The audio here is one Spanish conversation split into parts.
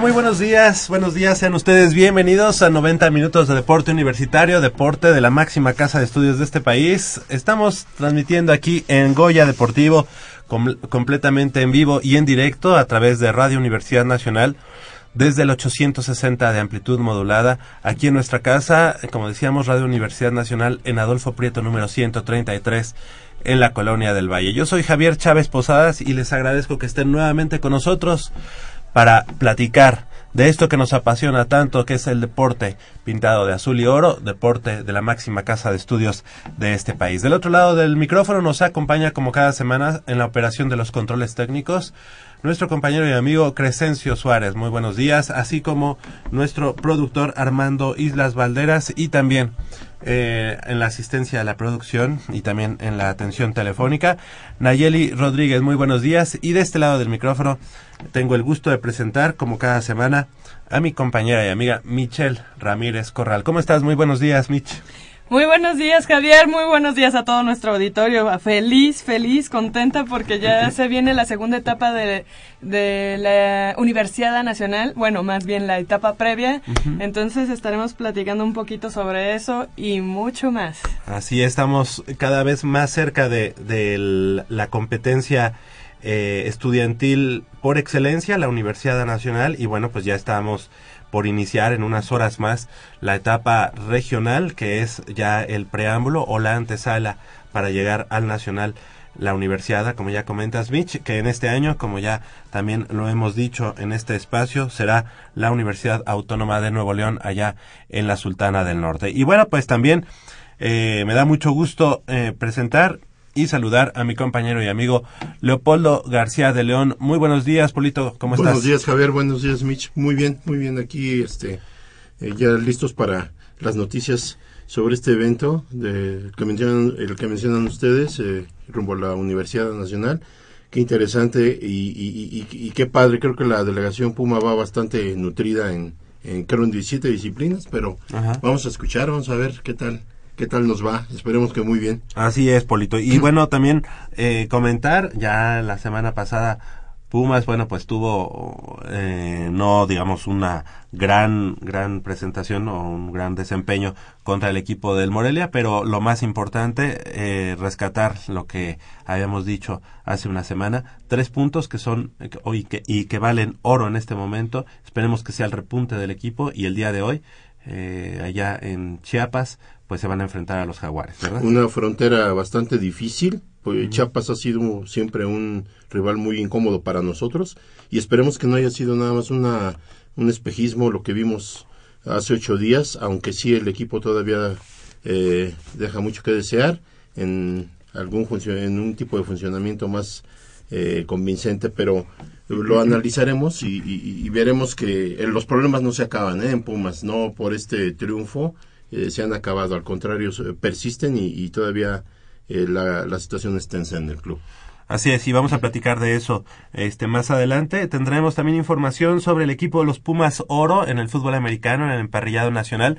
Muy buenos días. Buenos días, sean ustedes bienvenidos a 90 minutos de deporte universitario, deporte de la máxima casa de estudios de este país. Estamos transmitiendo aquí en Goya Deportivo completamente en vivo y en directo a través de Radio Universidad Nacional desde el 860 de amplitud modulada, aquí en nuestra casa, como decíamos, Radio Universidad Nacional en Adolfo Prieto número 133 en la colonia del Valle. Yo soy Javier Chávez Posadas y les agradezco que estén nuevamente con nosotros para platicar de esto que nos apasiona tanto, que es el deporte pintado de azul y oro, deporte de la máxima casa de estudios de este país. Del otro lado del micrófono nos acompaña como cada semana en la operación de los controles técnicos nuestro compañero y amigo Crescencio Suárez. Muy buenos días, así como nuestro productor Armando Islas Valderas y también eh, en la asistencia a la producción y también en la atención telefónica. Nayeli Rodríguez, muy buenos días. Y de este lado del micrófono tengo el gusto de presentar, como cada semana, a mi compañera y amiga Michelle Ramírez Corral. ¿Cómo estás? Muy buenos días, Mich. Muy buenos días, Javier. Muy buenos días a todo nuestro auditorio. Feliz, feliz, contenta porque ya se viene la segunda etapa de, de la Universidad Nacional. Bueno, más bien la etapa previa. Entonces estaremos platicando un poquito sobre eso y mucho más. Así estamos cada vez más cerca de, de la competencia eh, estudiantil por excelencia, la Universidad Nacional. Y bueno, pues ya estamos por iniciar en unas horas más la etapa regional, que es ya el preámbulo o la antesala para llegar al nacional la universidad, como ya comentas, Mitch, que en este año, como ya también lo hemos dicho en este espacio, será la Universidad Autónoma de Nuevo León, allá en la Sultana del Norte. Y bueno, pues también eh, me da mucho gusto eh, presentar y saludar a mi compañero y amigo Leopoldo García de León. Muy buenos días, Polito, ¿cómo estás? Buenos días, Javier, buenos días, Mitch. Muy bien, muy bien, aquí este, eh, ya listos para las noticias sobre este evento de, que mencionan, el que mencionan ustedes, eh, rumbo a la Universidad Nacional. Qué interesante y, qué padre, creo que la delegación Puma va bastante nutrida en, en creo en 17 disciplinas, pero vamos a escuchar, vamos a ver qué tal qué tal nos va. Esperemos que muy bien. Así es, Polito. Y bueno, también eh, comentar, ya la semana pasada Pumas, bueno, pues tuvo eh, no, digamos, una gran, gran presentación o un gran desempeño contra el equipo del Morelia, pero lo más importante, eh, rescatar lo que habíamos dicho hace una semana, tres puntos que son hoy que, y que valen oro en este momento. Esperemos que sea el repunte del equipo y el día de hoy, allá en Chiapas, pues se van a enfrentar a los jaguares, ¿verdad? Una frontera bastante difícil, pues Chiapas ha sido siempre un rival muy incómodo para nosotros y esperemos que no haya sido nada más una, un espejismo lo que vimos hace ocho días, aunque sí el equipo todavía eh, deja mucho que desear en algún en un tipo de funcionamiento más eh, convincente, pero lo analizaremos y, veremos que eh, los problemas no se acaban en Pumas, no por este triunfo eh, se han acabado, al contrario, persisten y, todavía eh, la, la, situación es tensa en el club. Así es, y vamos a platicar de eso este más adelante. Tendremos también información sobre el equipo de los Pumas Oro en el fútbol americano, en el emparrillado nacional,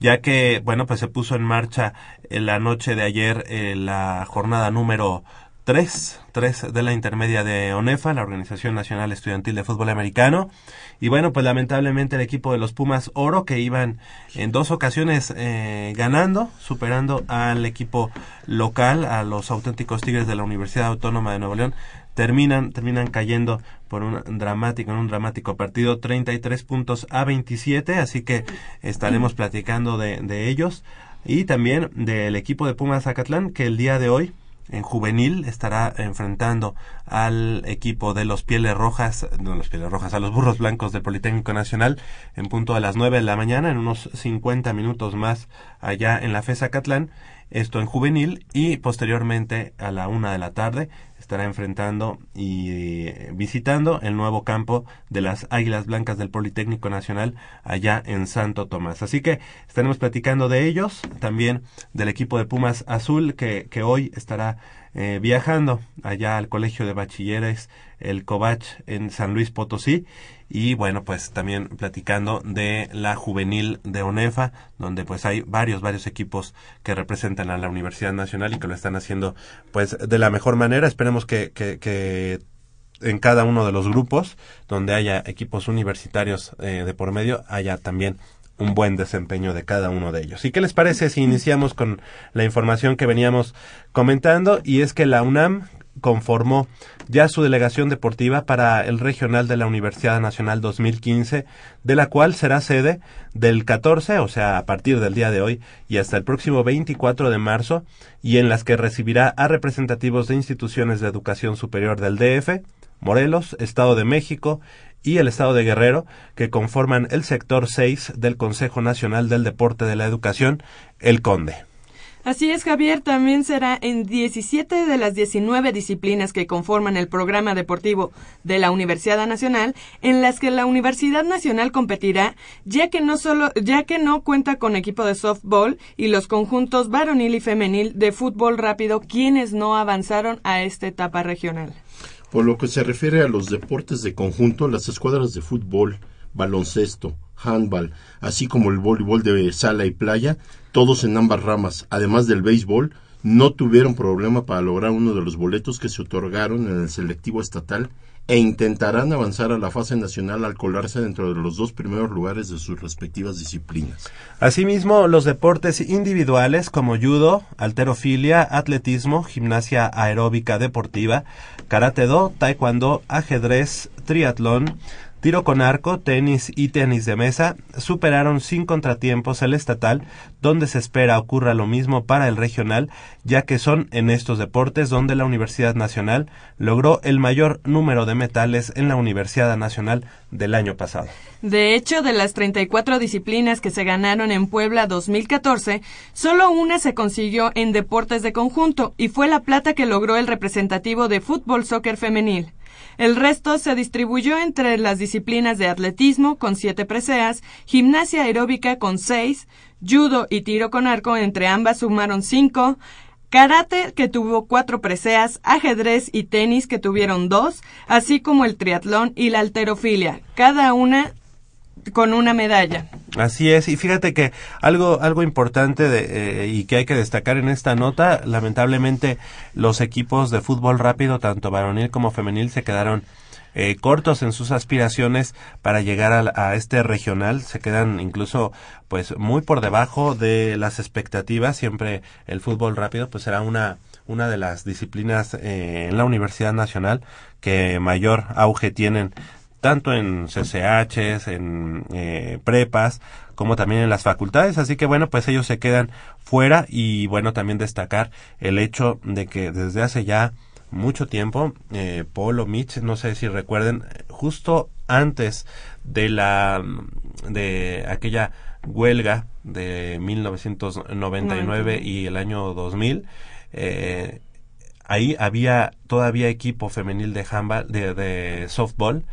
ya que, bueno, pues se puso en marcha en la noche de ayer eh, la jornada número tres, tres de la intermedia de ONEFA, la Organización Nacional Estudiantil de Fútbol Americano. Y bueno, pues lamentablemente el equipo de los Pumas Oro, que iban en dos ocasiones eh, ganando, superando al equipo local, a los auténticos Tigres de la Universidad Autónoma de Nuevo León, terminan, terminan cayendo por un dramático, en un dramático partido, 33 puntos a 27, así que estaremos platicando de, de ellos. Y también del equipo de Pumas Zacatlán, que el día de hoy en juvenil estará enfrentando al equipo de los Pieles Rojas, no los Pieles Rojas, a los Burros Blancos del Politécnico Nacional en punto de las 9 de la mañana, en unos 50 minutos más allá en la FESA Catlán, esto en juvenil y posteriormente a la una de la tarde estará enfrentando y eh, visitando el nuevo campo de las Águilas Blancas del Politécnico Nacional allá en Santo Tomás. Así que estaremos platicando de ellos, también del equipo de Pumas Azul que, que hoy estará eh, viajando allá al Colegio de Bachilleres, el Covach en San Luis Potosí y bueno pues también platicando de la juvenil de ONEFA donde pues hay varios varios equipos que representan a la Universidad Nacional y que lo están haciendo pues de la mejor manera esperemos que, que, que en cada uno de los grupos donde haya equipos universitarios eh, de por medio, haya también un buen desempeño de cada uno de ellos. ¿Y qué les parece si iniciamos con la información que veníamos comentando? Y es que la UNAM conformó ya su delegación deportiva para el regional de la Universidad Nacional 2015, de la cual será sede del 14, o sea, a partir del día de hoy y hasta el próximo 24 de marzo, y en las que recibirá a representativos de instituciones de educación superior del DF, Morelos, Estado de México y el Estado de Guerrero, que conforman el sector 6 del Consejo Nacional del Deporte de la Educación, el CONDE. Así es, Javier, también será en 17 de las 19 disciplinas que conforman el programa deportivo de la Universidad Nacional, en las que la Universidad Nacional competirá, ya que no solo, ya que no cuenta con equipo de softball y los conjuntos varonil y femenil de fútbol rápido, quienes no avanzaron a esta etapa regional. Por lo que se refiere a los deportes de conjunto, las escuadras de fútbol, baloncesto, handball, así como el voleibol de sala y playa, todos en ambas ramas, además del béisbol, no tuvieron problema para lograr uno de los boletos que se otorgaron en el selectivo estatal e intentarán avanzar a la fase nacional al colarse dentro de los dos primeros lugares de sus respectivas disciplinas. Asimismo, los deportes individuales como judo, alterofilia, atletismo, gimnasia aeróbica deportiva, karate do, taekwondo, ajedrez, triatlón, Tiro con arco, tenis y tenis de mesa superaron sin contratiempos el estatal, donde se espera ocurra lo mismo para el regional, ya que son en estos deportes donde la Universidad Nacional logró el mayor número de metales en la Universidad Nacional del año pasado. De hecho, de las 34 disciplinas que se ganaron en Puebla 2014, solo una se consiguió en deportes de conjunto y fue la plata que logró el representativo de fútbol soccer femenil. El resto se distribuyó entre las disciplinas de atletismo con siete preseas, gimnasia aeróbica con seis, judo y tiro con arco entre ambas sumaron cinco, karate que tuvo cuatro preseas, ajedrez y tenis que tuvieron dos, así como el triatlón y la alterofilia, cada una con una medalla. Así es, y fíjate que algo, algo importante de, eh, y que hay que destacar en esta nota, lamentablemente los equipos de fútbol rápido, tanto varonil como femenil, se quedaron eh, cortos en sus aspiraciones para llegar a, este regional, se quedan incluso pues muy por debajo de las expectativas, siempre el fútbol rápido pues será una una de las disciplinas eh, en la Universidad Nacional que mayor auge tienen tanto en CCHs, en eh, prepas, como también en las facultades. Así que bueno, pues ellos se quedan fuera y bueno, también destacar el hecho de que desde hace ya mucho tiempo, eh, Polo Mitch, no sé si recuerden, justo antes de la de aquella huelga de 1999 y el año 2000, eh, ahí había todavía equipo femenil de handball, de, de softball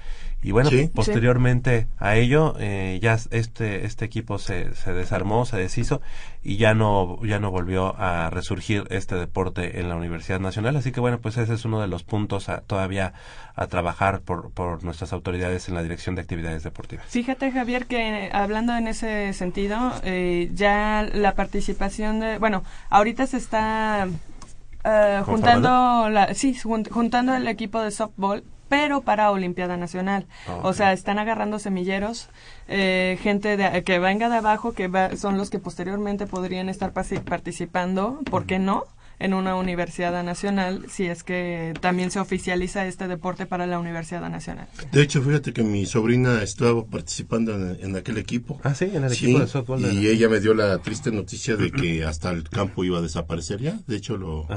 y bueno, posteriormente a ello, eh, ya este, este equipo se, se desarmó, se deshizo y ya no, ya no volvió a resurgir este deporte en la Universidad Nacional. Así que bueno, pues ese es uno de los puntos todavía a trabajar por, por nuestras autoridades en la Dirección de Actividades Deportivas. Fíjate, Javier, que hablando en ese sentido, eh, ya la participación de, bueno, ahorita se está eh, juntando, la, sí, juntando el equipo de softball pero para Olimpiada Nacional. Ah, o sea, están agarrando semilleros, eh, gente de, que venga de abajo, que son los que posteriormente podrían estar participando, ¿por qué no? en una universidad nacional si es que también se oficializa este deporte para la universidad nacional. De hecho, fíjate que mi sobrina estaba participando en, aquel equipo. Ah, sí, en el equipo de softball. Y ella me dio la triste noticia de que hasta el campo iba a desaparecer ya. De hecho, lo,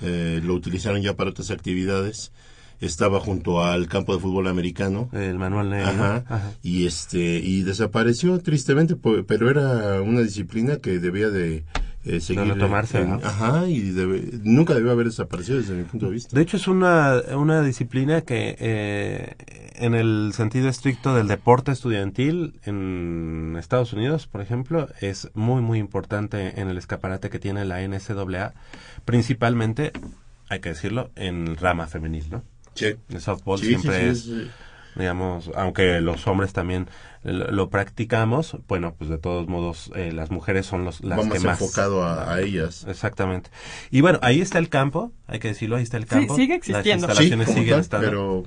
eh, lo utilizaron ya para otras actividades estaba junto al campo de fútbol americano. El Manuel Ajá, Y este y desapareció tristemente, pero era una disciplina que debía de eh, seguir tomarse, ajá y nunca debió haber desaparecido desde mi punto de vista. De hecho es una una disciplina que eh, en el sentido estricto del deporte estudiantil en Estados Unidos por ejemplo es muy muy importante en el escaparate que tiene la NCAA principalmente hay que decirlo en rama femenil no el softball siempre es, digamos, aunque los hombres también lo, practicamos, bueno, pues de todos modos eh, las mujeres son los, las que más... enfocado a, ellas. Exactamente. Y bueno, ahí está el campo, hay que decirlo, ahí está el campo. sigue existiendo. Las instalaciones siguen estando. Pero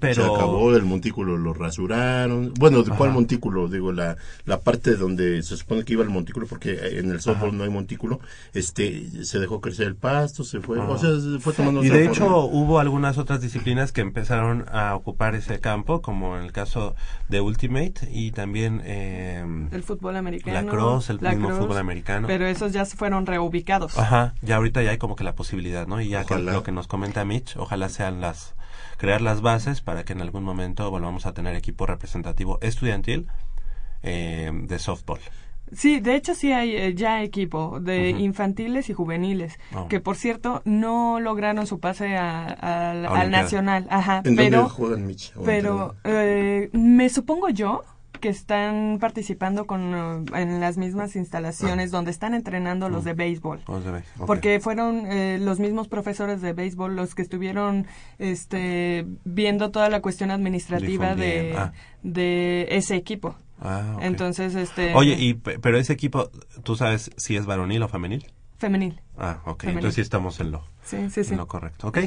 Pero... Se acabó el montículo, lo rasuraron. Bueno, ¿de cuál Ajá. montículo? Digo, la, la parte donde se supone que iba el montículo, porque en el softball no hay montículo, este, se dejó crecer el pasto, se fue, Ajá. o sea, se fue tomando Y otra de forma. hecho hubo algunas otras disciplinas que empezaron a ocupar ese campo, como en el caso de Ultimate y también eh, El fútbol americano. Lacrosse, el mismo fútbol americano. Pero esos ya se fueron reubicados. Ajá, ya ahorita ya hay como que la posibilidad, ¿no? Y ya que lo que nos comenta Mitch, ojalá sean las crear las bases para que en algún momento volvamos a tener equipo representativo estudiantil eh, de softball. Sí, de hecho sí hay eh, ya equipo de infantiles y juveniles, Oh. que por cierto no lograron su pase a- al- nacional. Ajá, ¿En pero dónde juegan, Mitch? ¿O en pero eh, me supongo yo que están participando con eh, en las mismas instalaciones donde están entrenando los de béisbol. Porque fueron eh, los mismos profesores de béisbol los que estuvieron este, viendo toda la cuestión administrativa de, ah. de ese equipo. Ah. Entonces, este... Oye, y, pe- pero ese equipo, ¿tú sabes si es varonil o femenil? Femenil. Ah, ok. Femenil. Entonces sí estamos en lo, Sí, sí, sí. lo correcto. Ok.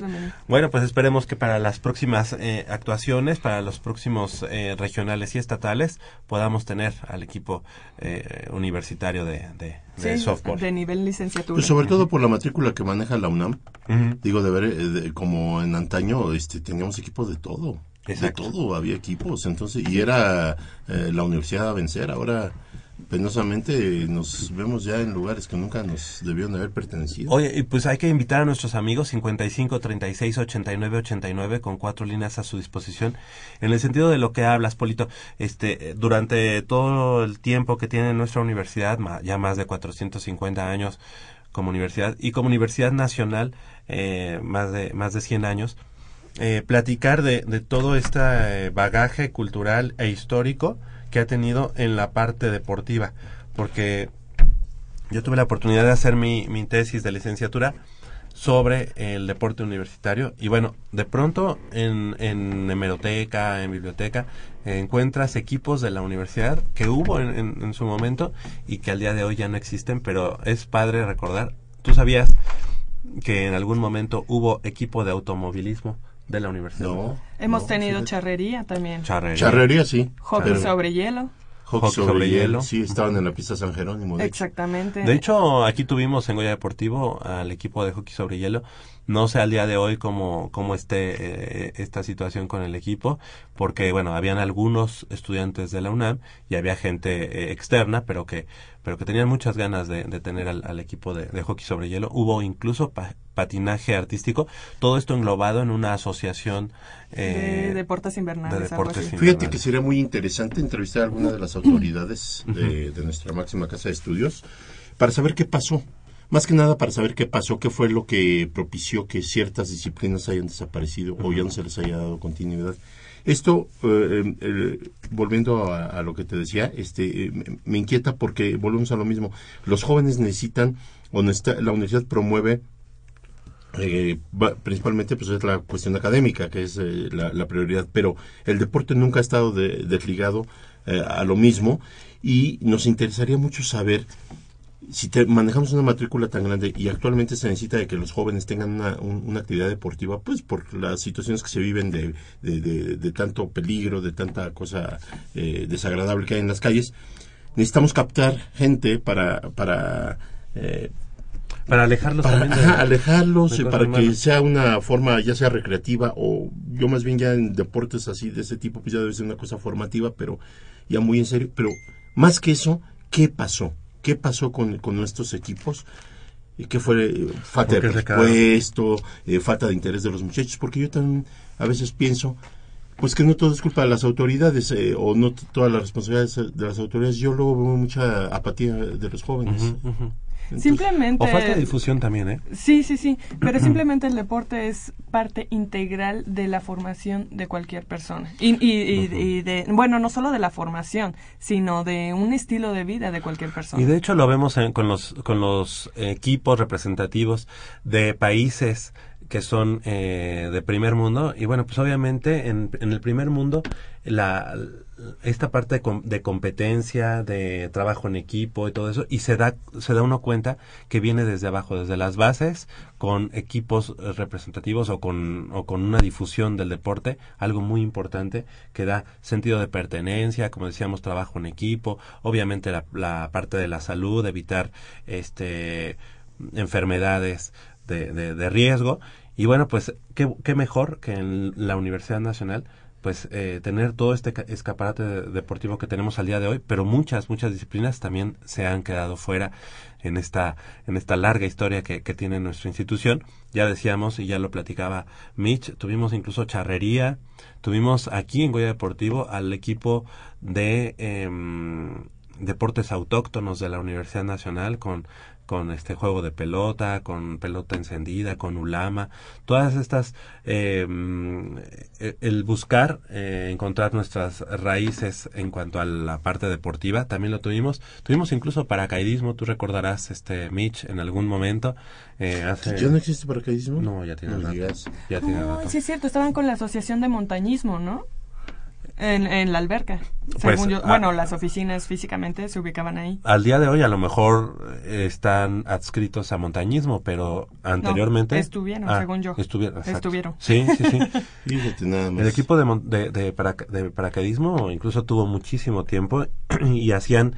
Bueno, pues esperemos que para las próximas eh, actuaciones, para los próximos eh, regionales y estatales, podamos tener al equipo eh, universitario de, de, de softball. de nivel licenciatura. Pues sobre todo por la matrícula que maneja la UNAM. Digo, de ver, eh, de- como en antaño, este, teníamos equipos de todo. Exacto. De todo, había equipos. Entonces, y era eh, la universidad a vencer. Ahora, penosamente, nos vemos ya en lugares que nunca nos debieron haber pertenecido. Oye, pues hay que invitar a nuestros amigos 55 36 89 89 con cuatro líneas a su disposición. En el sentido de lo que hablas, Polito, este, durante todo el tiempo que tiene nuestra universidad, ya más de 450 años como universidad y como universidad nacional, eh, más de más de 100 años, eh, platicar de, de todo este eh, bagaje cultural e histórico que ha tenido en la parte deportiva, porque yo tuve la oportunidad de hacer mi, mi tesis de licenciatura sobre el deporte universitario y bueno, de pronto en, en hemeroteca, en biblioteca, encuentras equipos de la universidad que hubo en, en- en su momento y que al día de hoy ya no existen, pero es padre recordar. ¿Tú sabías que en algún momento hubo equipo de automovilismo de la universidad? No. Hemos no, tenido charrería también. Charrería. Charrería, sí. Hockey sobre hielo. Hockey sobre, sobre hielo. hielo. Sí, estaban en la pista San Jerónimo. de hecho. Exactamente. De hecho, aquí tuvimos en Goya Deportivo al equipo de hockey sobre hielo. No sé al día de hoy cómo, cómo esté eh, esta situación con el equipo, porque bueno, habían algunos estudiantes de la UNAM y había gente eh, externa, pero que, pero que tenían muchas ganas de, de tener al, al equipo de, de hockey sobre hielo. Hubo incluso pa- patinaje artístico, todo esto englobado en una asociación eh, de deportes invernales. de deportes invernales. Fíjate que sería muy interesante entrevistar a alguna de las autoridades de, de nuestra máxima casa de estudios para saber qué pasó. Más que nada para saber qué pasó, qué fue lo que propició que ciertas disciplinas hayan desaparecido o ya no se les haya dado continuidad. Esto, eh, eh, volviendo a, a lo que te decía, este, eh, me, inquieta porque volvemos a lo mismo. Los jóvenes necesitan, o necesita- la universidad promueve eh, principalmente pues es la cuestión académica que es eh, la, la prioridad pero el deporte nunca ha estado de- desligado eh, a lo mismo y nos interesaría mucho saber si te- manejamos una matrícula tan grande y actualmente se necesita de que los jóvenes tengan una, un- una actividad deportiva, pues por las situaciones que se viven de, de- de- de tanto peligro, de tanta cosa eh, desagradable que hay en las calles, necesitamos captar gente para, para eh, para alejarlos para también de- ajá, alejarlos, de eh, para que sea una forma ya sea recreativa o yo más bien ya en deportes así de ese tipo pues ya debe ser una cosa formativa pero ya muy en serio pero más que eso ¿qué pasó? ¿Qué pasó con, con nuestros equipos? ¿qué fue eh, falta de presupuesto? eh, falta de interés de los muchachos porque yo también a veces pienso pues que no todo es culpa de las autoridades eh, o no todas las responsabilidades eh, de las autoridades yo luego veo mucha apatía de los jóvenes ujú. Entonces, Simplemente. O falta de difusión también, ¿eh? Sí, sí, sí, pero simplemente el deporte es parte integral de la formación de cualquier persona. Y, y, y- y de, bueno, no solo de la formación, sino de un estilo de vida de cualquier persona. Y de hecho lo vemos en- con los con los equipos representativos de países que son eh, de primer mundo y bueno, pues obviamente en, en el primer mundo la esta parte de, de, competencia, de trabajo en equipo y todo eso, y se da, se da uno cuenta que viene desde abajo, desde las bases, con equipos representativos o con, o con una difusión del deporte, algo muy importante que da sentido de pertenencia, como decíamos, trabajo en equipo, obviamente la, la parte de la salud, evitar este enfermedades de, de, de riesgo, y bueno, pues qué mejor que en la Universidad Nacional pues eh, tener todo este escaparate deportivo que tenemos al día de hoy, pero muchas, muchas disciplinas también se han quedado fuera en esta, en esta larga historia que, tiene nuestra institución. Ya decíamos, y ya lo platicaba Mitch, tuvimos incluso charrería, tuvimos aquí en Goya Deportivo al equipo de eh, deportes autóctonos de la Universidad Nacional con con este juego de pelota, con pelota encendida, con ulama, todas estas, eh, el buscar eh, encontrar nuestras raíces en cuanto a la parte deportiva, también lo tuvimos, tuvimos incluso paracaidismo, tú recordarás, este Mitch, en algún momento. Eh, hace... ¿Ya no existe paracaidismo? No, ya tiene no Ya tiene oh, Sí, es cierto, estaban con la Asociación de Montañismo, ¿no? En, en la alberca. Pues, yo, bueno, a, las oficinas físicamente se ubicaban ahí. Al día de hoy a lo mejor están adscritos a montañismo, pero anteriormente... No, estuvieron, ah, según yo. Estuvieron, estuvieron. Sí, sí, sí. Fíjate nada más. El equipo de, de, de, para, de paracaidismo incluso tuvo muchísimo tiempo y hacían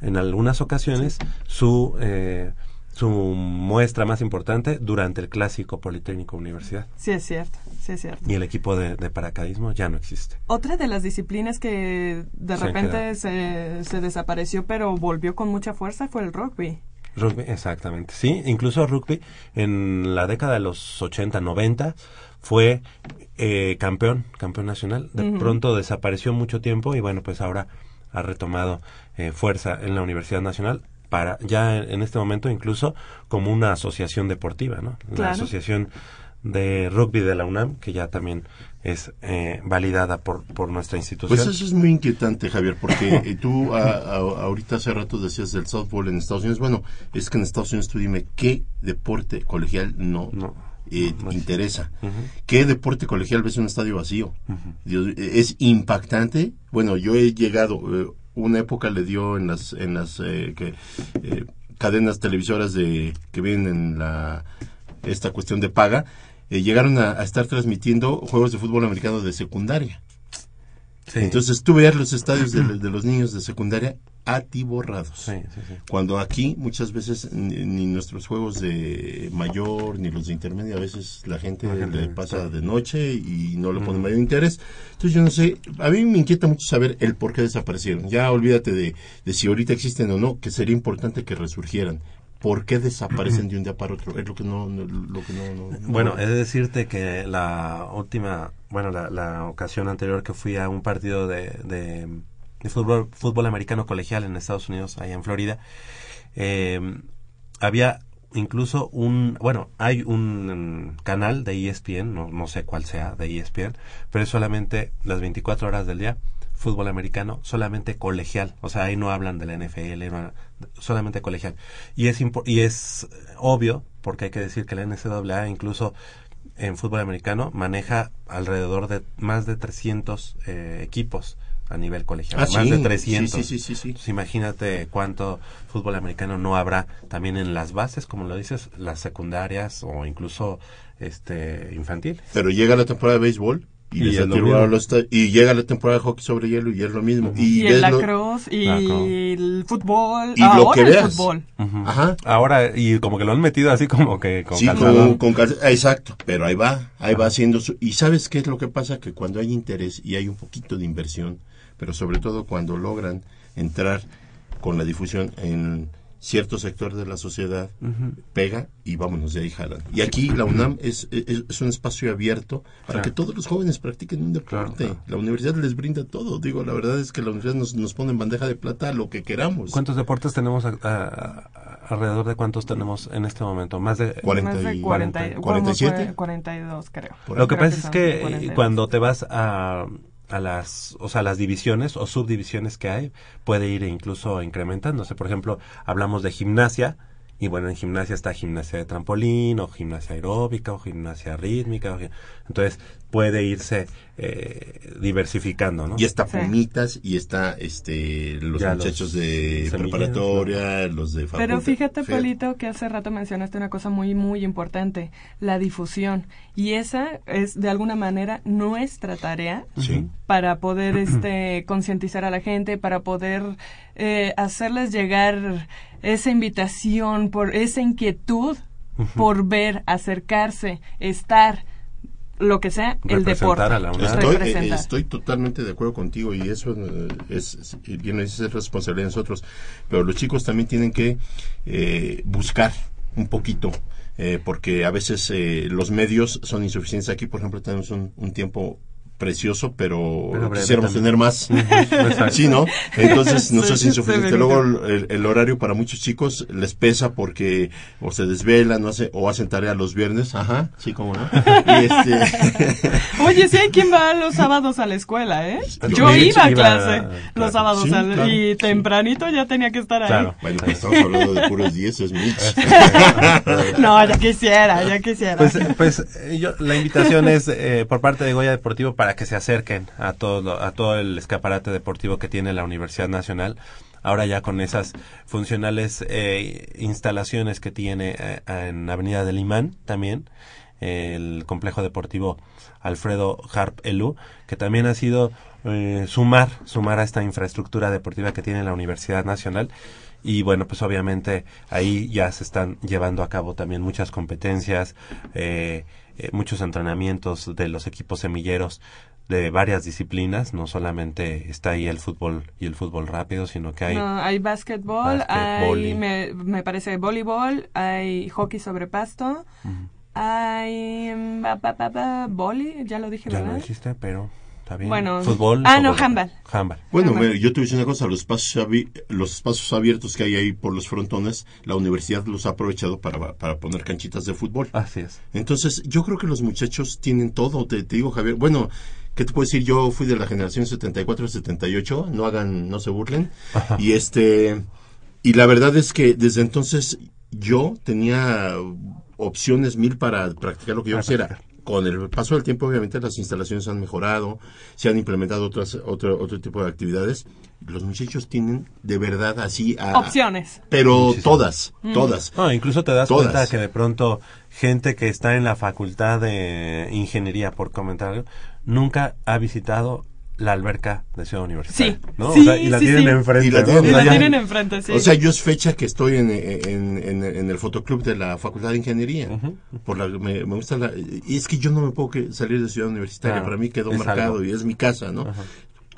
en algunas ocasiones su... Eh, su muestra más importante durante el clásico Politécnico Universidad. Sí, es cierto, sí, es cierto. Y el equipo de, de paracaidismo ya no existe. Otra de las disciplinas que de Se repente se, se desapareció, pero volvió con mucha fuerza, fue el rugby. Rugby, exactamente. Sí, incluso rugby en la década de los 80, 90 fue eh, campeón, campeón nacional. De pronto desapareció mucho tiempo y bueno, pues ahora ha retomado eh, fuerza en la Universidad Nacional para ya en este momento incluso como una asociación deportiva, ¿no? La Claro. asociación de rugby de la UNAM que ya también es eh, validada por, por nuestra institución. Pues eso es muy inquietante, Javier, porque eh, tú a- a- ahorita hace rato decías del softball en Estados Unidos. Bueno, es que en Estados Unidos tú dime qué deporte colegial no, No, eh, no interesa. ¿Qué deporte colegial ves en un estadio vacío? Dios, eh, es impactante. Bueno, yo he llegado, eh, una época le dio en las, en las eh, que, eh, cadenas televisoras de que vienen en la esta cuestión de paga, eh, llegaron a, a estar transmitiendo juegos de fútbol americano de secundaria. Sí, Entonces tú veías los estadios de, de los niños de secundaria atiborrados. sí. Cuando aquí muchas veces ni, ni nuestros juegos de mayor ni los de intermedia a veces la gente le pasa de noche y no le pone Mm. mayor interés. Entonces yo no sé, a mí me inquieta mucho saber el por qué desaparecieron. Ya olvídate de, de si ahorita existen o no, que sería importante que resurgieran. ¿Por qué desaparecen de un día para otro? Es lo que no, no- lo que no, no- no- Bueno, he de decirte que la última, bueno, la, la ocasión anterior que fui a un partido de, de, de fútbol, fútbol americano colegial en Estados Unidos, allá en Florida, eh, había incluso un, bueno, hay un canal de ESPN, no, no sé cuál sea, de ESPN, pero es solamente las 24 horas del día, fútbol americano, solamente colegial, o sea, ahí no hablan de la NFL, no, solamente colegial. Y es, y es eh, obvio, porque hay que decir que la NCAA incluso en fútbol americano maneja alrededor de más de 300 eh, equipos a nivel colegial, Ah, más sí, de 300. Sí, sí, sí, sí, sí. Entonces, imagínate cuánto fútbol americano no habrá también en las bases, como lo dices, las secundarias o incluso este infantiles. Pero llega la temporada de béisbol y, Y los y llega la temporada de hockey sobre hielo y es lo mismo. Y, ves el lacrosse y el fútbol. Y lo Ahora que el veas. fútbol. Ujú. Ajá. Ahora, y como que lo han metido así como que con Sí, con, con cal- exacto, pero ahí va, ahí va haciendo su... Y ¿sabes qué es lo que pasa? Que cuando hay interés y hay un poquito de inversión, pero sobre todo cuando logran entrar con la difusión en cierto sector de la sociedad, pega y vámonos de ahí jalan. Y aquí la UNAM es, es, es un espacio abierto para Claro. que todos los jóvenes practiquen un deporte. Claro, claro. La universidad les brinda todo. Digo, la verdad es que la universidad nos, nos pone en bandeja de plata lo que queramos. ¿Cuántos deportes tenemos a- a- a- alrededor de cuántos tenemos en este momento? Más de Cuarenta Más de y- 40, y- 47. como fue 42, creo. Lo que Creo pasa es que 42. cuando te vas a, a las, o sea, las divisiones o subdivisiones que hay, puede ir incluso incrementándose. Por ejemplo, hablamos de gimnasia y bueno, en gimnasia está gimnasia de trampolín, o gimnasia aeróbica, o gimnasia rítmica. o entonces puede irse eh, diversificando, ¿no? Y está Sí. Pumitas y está este los Ya muchachos los de preparatoria, los de facultad. Pero fíjate, Fer- Polito, que hace rato mencionaste una cosa muy, muy importante, la difusión. Y esa es, de alguna manera, nuestra tarea Sí. para poder este, concientizar a la gente, para poder eh, hacerles llegar esa invitación, por esa inquietud por ver, acercarse, estar, lo que sea, el deporte. a la. Estoy, eh, Representar. estoy totalmente de acuerdo contigo y eso eh, es, bien es responsabilidad de nosotros. Pero los chicos también tienen que eh, buscar un poquito, eh, porque a veces eh, los medios son insuficientes. Aquí, por ejemplo, tenemos un, un tiempo precioso, pero, Pero breve quisiéramos también. tener más. Sí, ¿no? Entonces nos Sí, es insuficiente. Luego el, el horario para muchos chicos les pesa porque o se desvelan o, hace- o hacen tarea los viernes. Ajá, sí, como no. Y este, Oye, sí hay quien va los sábados a la escuela, ¿eh? Yo iba a iba, clase claro. los sábados Sí, al- claro, y sí. tempranito ya tenía que estar ahí. Claro. bueno, pues estamos hablando de puros 10, es Mitch. No, ya quisiera, ya quisiera. Pues, pues eh, yo, la invitación es eh, por parte de Goya Deportivo para que se acerquen a todo, a todo el escaparate deportivo que tiene la Universidad Nacional. Ahora ya con esas funcionales eh, instalaciones que tiene eh, en Avenida del Imán también, el complejo deportivo Alfredo Harp Elú, que también ha sido eh, sumar, sumar a esta infraestructura deportiva que tiene la Universidad Nacional. Y bueno, pues obviamente ahí ya se están llevando a cabo también muchas competencias, eh, eh, muchos entrenamientos de los equipos semilleros de varias disciplinas, no solamente está ahí el fútbol y el fútbol rápido, sino que hay No, hay básquetbol, hay, me, me parece, voleibol, hay hockey sobre pasto, hay, mm, boli, ya lo dije, ya ¿verdad? lo dijiste, pero está bien. Bueno, fútbol. ah, no, handball. Handball. Bueno, bueno. mira, yo te voy a decir una cosa, los espacios, los espacios abiertos que hay ahí por los frontones, la universidad los ha aprovechado para, para poner canchitas de fútbol. Así es. Entonces, yo creo que los muchachos tienen todo, te, te digo, Javier. Bueno, ¿qué te puedo decir? Yo fui de la generación 74-78, no hagan, no se burlen. Y este, y la verdad es que desde entonces yo tenía opciones mil para practicar lo que yo quisiera. Con el paso del tiempo, obviamente, las instalaciones han mejorado, se han implementado otras, otro, otro tipo de actividades. Los muchachos tienen de verdad así a, Opciones. pero Muchísimo. todas, todas. No, incluso te das Todas. cuenta que de pronto gente que está en la facultad de ingeniería, por comentario, nunca ha visitado la alberca de Ciudad Universitaria. Sí, ¿no? sí, o sea, y la sí, tienen sí. enfrente. Y la ¿no? tienen- Y O sea, la ya- tienen enfrente, sí. O sea, yo es fecha que estoy en, en, en, en el fotoclub de la Facultad de Ingeniería. por la, me, me gusta la, y es que yo no me puedo que- salir de Ciudad Universitaria. Claro, Para mí quedó marcado algo. y es mi casa, ¿no?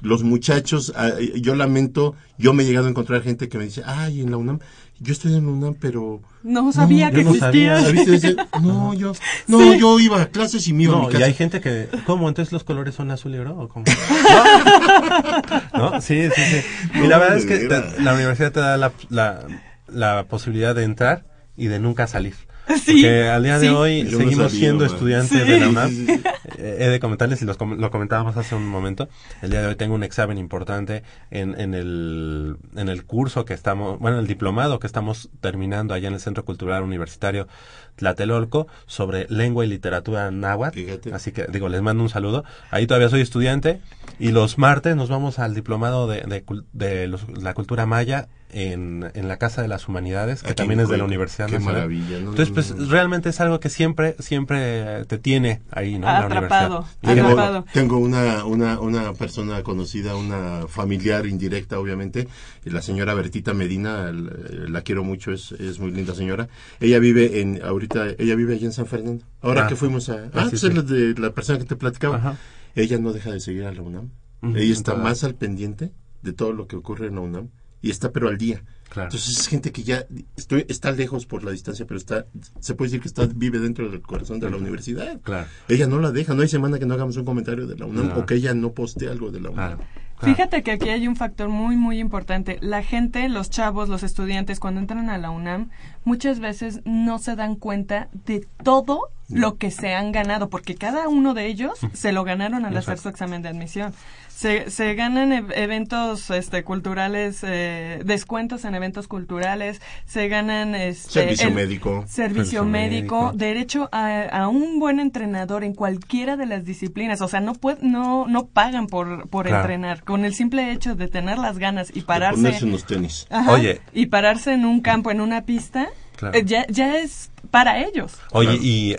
Los muchachos, ah, yo lamento, yo me he llegado a encontrar gente que me dice, ay, en la UNAM, yo estoy en la UNAM, pero... no sabía que no existía. No, yo, no, Sí. yo iba a clases y me iba a mi No, y casa. hay gente que, ¿cómo? Entonces los colores son azul y oro o cómo? ¿No? Sí, sí, sí. Y No, la verdad es que te- la universidad te da la, la, la posibilidad de entrar y de nunca salir. Sí, Porque al día de sí. hoy Yo no seguimos sabía, siendo man. estudiantes Sí. de la UNAM. Sí, sí, sí. Eh, He de comentarles, y los com- lo comentábamos hace un momento, el día de hoy tengo un examen importante en, en, el, en el curso que estamos, bueno, el diplomado que estamos terminando allá en el Centro Cultural Universitario Tlatelolco sobre lengua y literatura náhuatl. Fíjate. Así que, digo, les mando un saludo. Ahí todavía soy estudiante y los martes nos vamos al diplomado de, de, cul- de los- la cultura maya en, en la Casa de las Humanidades, que Aquí también es de la. Universidad Qué Nacional. maravilla, ¿no? Entonces, pues no, no. realmente es algo que siempre, siempre te tiene ahí, ¿no? En la Atrapado, universidad. Tengo, atrapado. tengo una, una, una persona conocida, una familiar indirecta, obviamente, la señora Bertita Medina, l- la quiero mucho, es, es muy linda señora. Ella vive en, ahorita, ella vive allá en San Fernando. Ahora Ah. que fuimos a, Ah, ah, sí, pues sí. es la de la persona que te platicaba. Ajá. Ella no deja de seguir a la UNAM. Ella está claro. más al pendiente de todo lo que ocurre en la UNAM y está pero al día. Claro. Entonces es gente que ya estoy, está lejos por la distancia, pero está, se puede decir que está, vive dentro del corazón de la universidad. Claro. Ella no la deja, no hay semana que no hagamos un comentario de la UNAM Claro. o que ella no postee algo de la UNAM. Claro. claro. Fíjate que aquí hay un factor muy, muy importante. La gente, los chavos, los estudiantes, cuando entran a la UNAM, muchas veces no se dan cuenta de todo lo que se han ganado, porque cada uno de ellos se lo ganaron al hacer su examen de admisión. Se, se ganan e- eventos este, culturales, eh, descuentos en eventos culturales, se ganan este, Servicio el médico. servicio médico, médico. derecho a, a un buen entrenador en cualquiera de las disciplinas. O sea, no puede, no, no pagan por, por Claro. entrenar. Con el simple hecho de tener las ganas y De pararse. ponerse unos tenis. Ajá, Oye. Y pararse en un campo, en una pista, Claro. eh, ya, ya es para ellos. Oye, Claro. y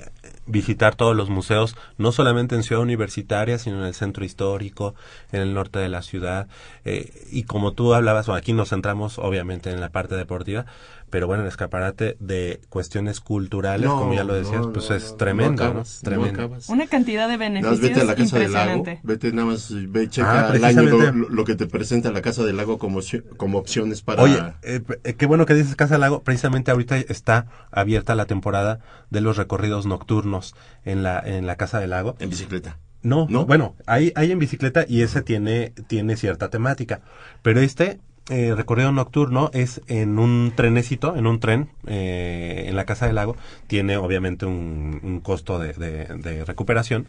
visitar todos los museos, no solamente en Ciudad Universitaria, sino en el centro histórico, en el norte de la ciudad. eh, y como tú hablabas, bueno, aquí nos centramos obviamente en la parte deportiva, pero bueno, el escaparate de cuestiones culturales, No, como ya lo decías, no, pues no, es no, tremendo, acabas, no Tremendo. acabas. Una cantidad de beneficios vete a la Casa del Lago, impresionante. vete nada más, ve, Ah, checa al año lo, lo- que te presenta la Casa del Lago como, como opciones para... Oye, eh, eh, qué bueno que dices Casa del Lago. Precisamente ahorita está abierta la temporada de los recorridos nocturnos en la, en la Casa del Lago. En bicicleta. No, ¿No? bueno, hay, hay en bicicleta y ese tiene, tiene cierta temática. Pero este eh, recorrido nocturno es en un trenecito, en un tren, eh, en la Casa del Lago. Tiene obviamente un, un costo de, de- de recuperación,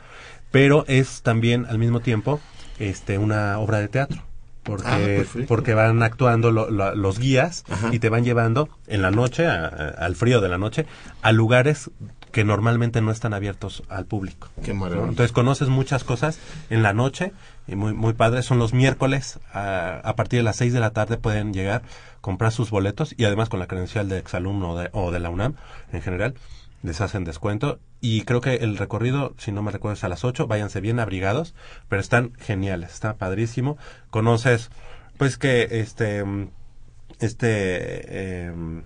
pero es también al mismo tiempo este, una obra de teatro. Ah, Porque, perfecto. porque van actuando lo- lo- los guías Ajá. y te van llevando en la noche, a- a- al frío de la noche, a lugares que normalmente no están abiertos al público. Qué ¿no? maravilla. Entonces conoces muchas cosas en la noche y muy muy padre. Son los miércoles a, a partir de las 6 de la tarde pueden llegar, comprar sus boletos y además con la credencial de exalumno o de, o de la UNAM en general les hacen descuento y creo que el recorrido, si no me recuerdo, es a las 8, váyanse bien abrigados, pero están geniales, está padrísimo. Conoces pues que este este em,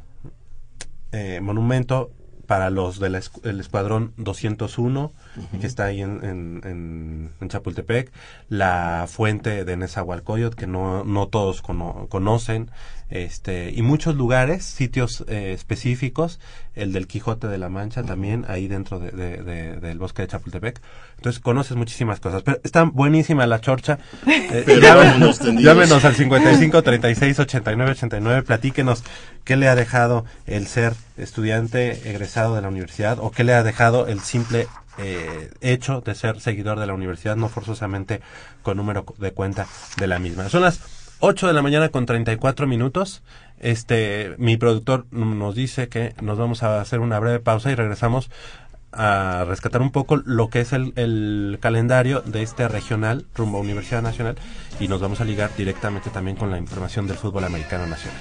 eh, monumento para los del escuadrón 201 que está ahí en, en, en- en Chapultepec, la fuente de Nezahualcóyotl que no, no todos cono- conocen, este y muchos lugares, sitios eh, específicos, el del Quijote de la Mancha también ahí dentro de, de- de- del bosque de Chapultepec. Entonces conoces muchísimas cosas, pero está buenísima la chorcha. Eh, llámenos, llámenos al 55 36 89 89, platíquenos qué le ha dejado el ser estudiante egresado de la universidad o qué le ha dejado el simple eh, hecho de ser seguidor de la universidad, no forzosamente con número de cuenta de la misma. Son las 8 de la mañana con 34 minutos. Este, mi productor nos dice que nos vamos a hacer una breve pausa y regresamos a rescatar un poco lo que es el, el calendario de este regional rumbo a Universidad Nacional y nos vamos a ligar directamente también con la información del fútbol americano nacional.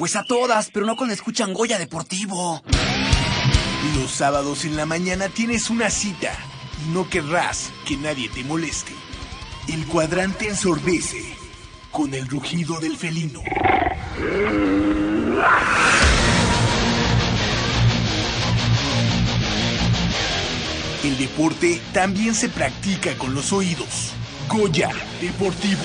Pues a todas, pero no con escuchan Goya Deportivo. Los sábados en la mañana tienes una cita y no querrás que nadie te moleste. El cuadrante ensordece con el rugido del felino. El deporte también se practica con los oídos. Goya Deportivo.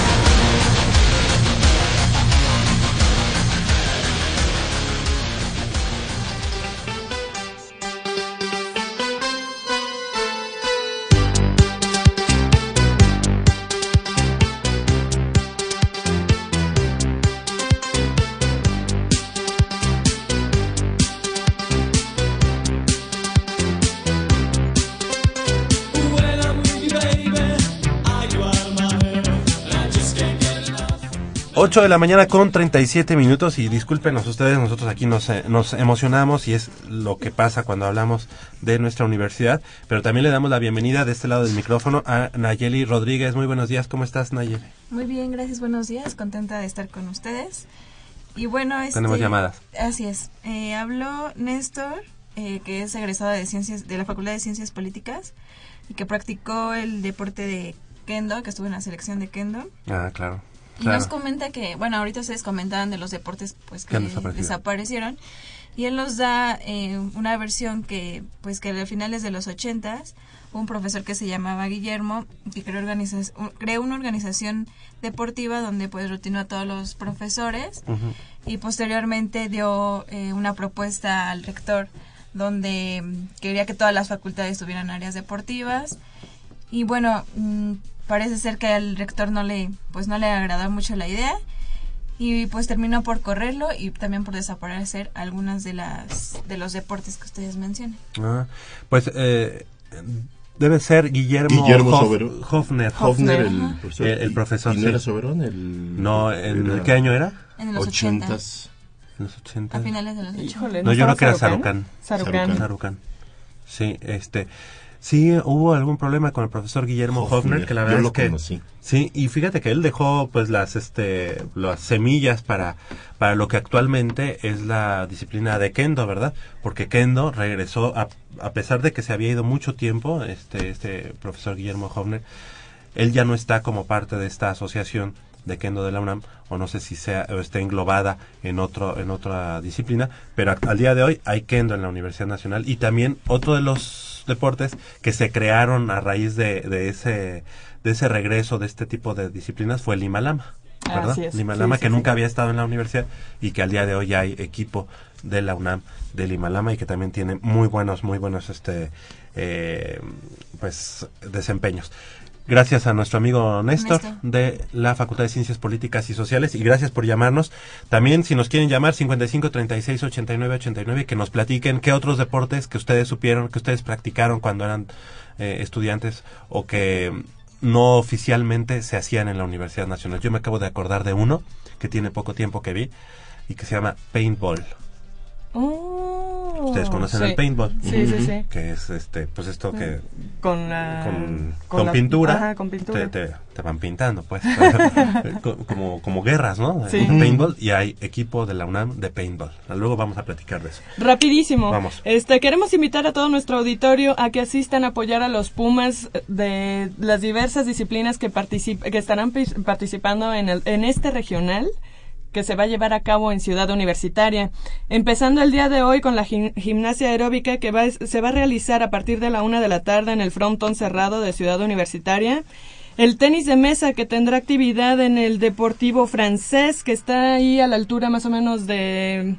8 de la mañana con 37 minutos y discúlpenos ustedes, nosotros aquí nos, eh, nos emocionamos y es lo que pasa cuando hablamos de nuestra universidad, pero también le damos la bienvenida de este lado del micrófono a Nayeli Rodríguez. Muy buenos días, ¿cómo estás Nayeli? Muy bien, gracias, buenos días, contenta de estar con ustedes. Y bueno, este, Tenemos llamadas. Así es. Eh, habló Néstor, eh, que es egresado de ciencias de la Facultad de Ciencias Políticas y que practicó el deporte de kendo, que estuvo en la selección de kendo. Ah, claro. Y claro. nos comenta que, bueno, ahorita ustedes comentaban de los deportes pues Que desaparecieron. Y él nos da eh, una versión que pues que a finales de los ochentas un profesor que se llamaba Guillermo que creó, organiza- creó una organización deportiva donde pues rutinó a todos los profesores. Y posteriormente dio eh, una propuesta al rector donde quería que todas las facultades tuvieran áreas deportivas. Y bueno mm, parece ser que al rector no le pues no le agradó mucho la idea y pues terminó por correrlo y también por desaparecer algunas de las de los deportes que ustedes mencionan Ah, pues eh, debe ser Guillermo, Guillermo Hof- Soberón. Hofner. Hofner, el profesor. El- el profesor, ¿Y no sí. era Soberón? El, No, ¿en era qué año era? en los ochentas Ochentas. En los 80. a finales de los ochentas Híjole, No, yo creo que era Sarucán? Sarucán. Sarucán. Sarucán. Sí, este. Sí, hubo algún problema con el profesor Guillermo Hofner, Hofner, que la yo verdad lo es que conocí. sí, y fíjate que él dejó pues las este las semillas para para lo que actualmente es la disciplina de kendo, ¿verdad? Porque kendo regresó a, a pesar de que se había ido mucho tiempo este este profesor Guillermo Hofner, él ya no está como parte de esta asociación de kendo de la UNAM o no sé si sea o esté englobada en otro en otra disciplina, pero al día de hoy hay kendo en la Universidad Nacional y también otro de los deportes que se crearon a raíz de, de ese de ese regreso de este tipo de disciplinas fue el Lima Lama, ¿verdad? Es, Lima sí, que sí. nunca había estado en la universidad y que al día de hoy hay equipo de la UNAM de Lima Lama y que también tiene muy buenos muy buenos este eh, pues desempeños. Gracias a nuestro amigo Néstor, Néstor. de la Facultad de Ciencias Políticas y Sociales y gracias por llamarnos. También si nos quieren llamar 55 36 89 89 que nos platiquen qué otros deportes que ustedes supieron, que ustedes practicaron cuando eran eh, estudiantes o que no oficialmente se hacían en la Universidad Nacional. Yo me acabo de acordar de uno que tiene poco tiempo que vi y que se llama paintball. Oh, Ustedes conocen sí. el paintball, Sí, sí, sí. que es este pues esto que Con la... con, con la- pintura, Ajá, con pintura. Te, te- te van pintando, pues. Co- como, como guerras, ¿no? Sí. Paintball y hay equipo de la UNAM de paintball. Luego vamos a platicar de eso. Rapidísimo. Vamos. Este, queremos invitar a todo nuestro auditorio a que asistan a apoyar a los Pumas de las diversas disciplinas que que estarán participando en, el, en este regional que se va a llevar a cabo en Ciudad Universitaria. Empezando el día de hoy con la gim- gimnasia aeróbica que se va a realizar a partir de la una de la tarde en el frontón cerrado de Ciudad Universitaria. El tenis de mesa que tendrá actividad en el Deportivo Francés que está ahí a la altura más o menos de,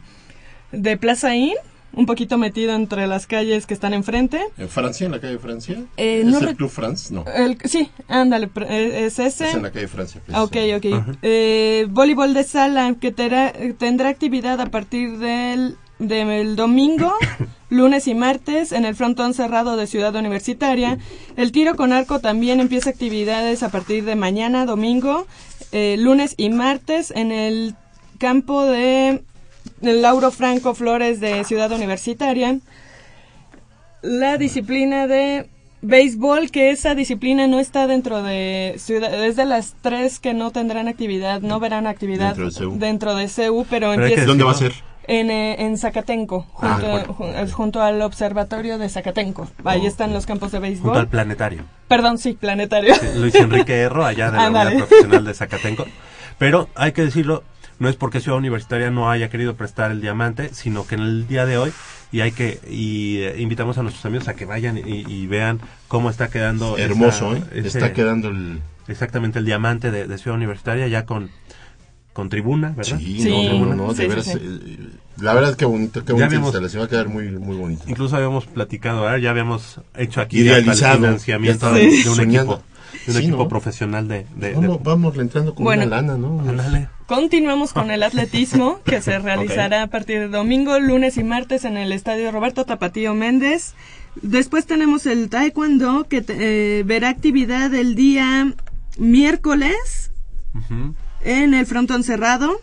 de Plaza Inn, un poquito metido entre las calles que están enfrente. ¿En Francia, en la calle Francia? Eh, ¿Es no el Club France? No. El, sí, ándale, pr- eh, es ese. Es en la calle Francia. Ah, Ok, ok. Eh, voleibol de sala que tera- tendrá actividad a partir del, del domingo, lunes y martes en el frontón cerrado de Ciudad Universitaria. El tiro con arco también empieza actividades a partir de mañana, domingo, eh, lunes y martes en el campo de Lauro Franco Flores de Ciudad Universitaria la disciplina de béisbol, que esa disciplina no está dentro de ciudad, es de las tres que no tendrán actividad, no verán actividad Dentro de CEU. dentro de pero, Pero empieza ¿Dónde va a ser? en, eh, en Zacatenco, Ah, junto, al observatorio de Zacatenco. Ahí están los campos de Junto al béisbol. planetario. Perdón, sí, planetario. Luis Enrique Erro, allá de la. Unidad Profesional de Zacatenco. Pero hay que decirlo, no es porque Ciudad Universitaria no haya querido prestar el diamante, sino que en el día de hoy y hay que y eh, invitamos a nuestros amigos a que vayan y, y vean cómo está quedando Hermoso, esa- ¿eh? ese- Está quedando el... exactamente el diamante de, de Ciudad Universitaria ya con con tribuna, ¿verdad? Sí, Sí, no, no, no, sí, de sí, veras. sí. eh, La verdad, qué bonito, qué bonita habíamos- instalación. Va a quedar muy, muy bonito. Incluso habíamos platicado, ¿verdad? ya habíamos hecho aquí el financiamiento Ya de, un soñando. equipo, de un Sí, equipo ¿no? profesional de, de, de- Vamos, vamos entrando con Bueno. una lana, ¿no? Ándale. Continuamos con el atletismo que se realizará a partir de domingo, lunes y martes en el estadio Roberto Tapatío Méndez. Después tenemos el taekwondo que te- eh, verá actividad el día miércoles en el frontón cerrado.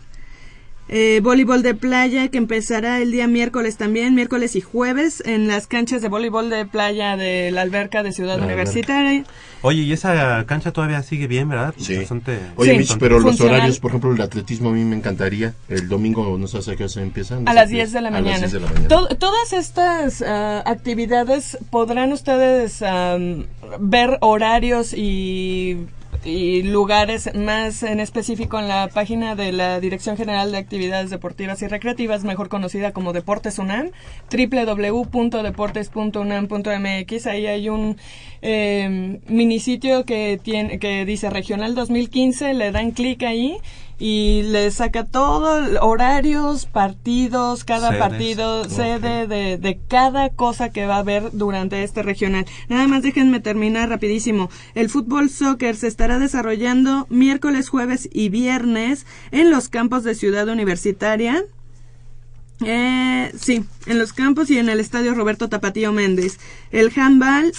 Eh, voleibol de playa que empezará el día miércoles también, miércoles y jueves en las canchas de voleibol de playa de la alberca de Ciudad La Universitaria. Oye, y esa cancha todavía sigue bien, ¿verdad? Sí. Bastante- Oye, Sí. Mitch, pero los horarios, por ejemplo, el atletismo a mí me encantaría. El domingo, no sabes a qué hora se empieza. No A sé las qué- 10 de la a las mañana. 10 de la mañana. To- todas estas ah, actividades podrán ustedes am, ver horarios y, y lugares más en específico en la página de la Dirección General de Actividades Deportivas y Recreativas, mejor conocida como Deportes UNAM, www.deportes.unam.mx. Ahí hay un eh, minisitio que tiene que dice Regional 2015, le dan clic ahí y le saca todo horarios, partidos, cada partido, sede de, de cada cosa que va a haber durante este regional. Nada más déjenme terminar rapidísimo. El fútbol soccer se estará desarrollando miércoles, jueves y viernes en los campos de Ciudad Universitaria. Eh, sí, en los campos y en el estadio Roberto Tapatío Méndez. El handball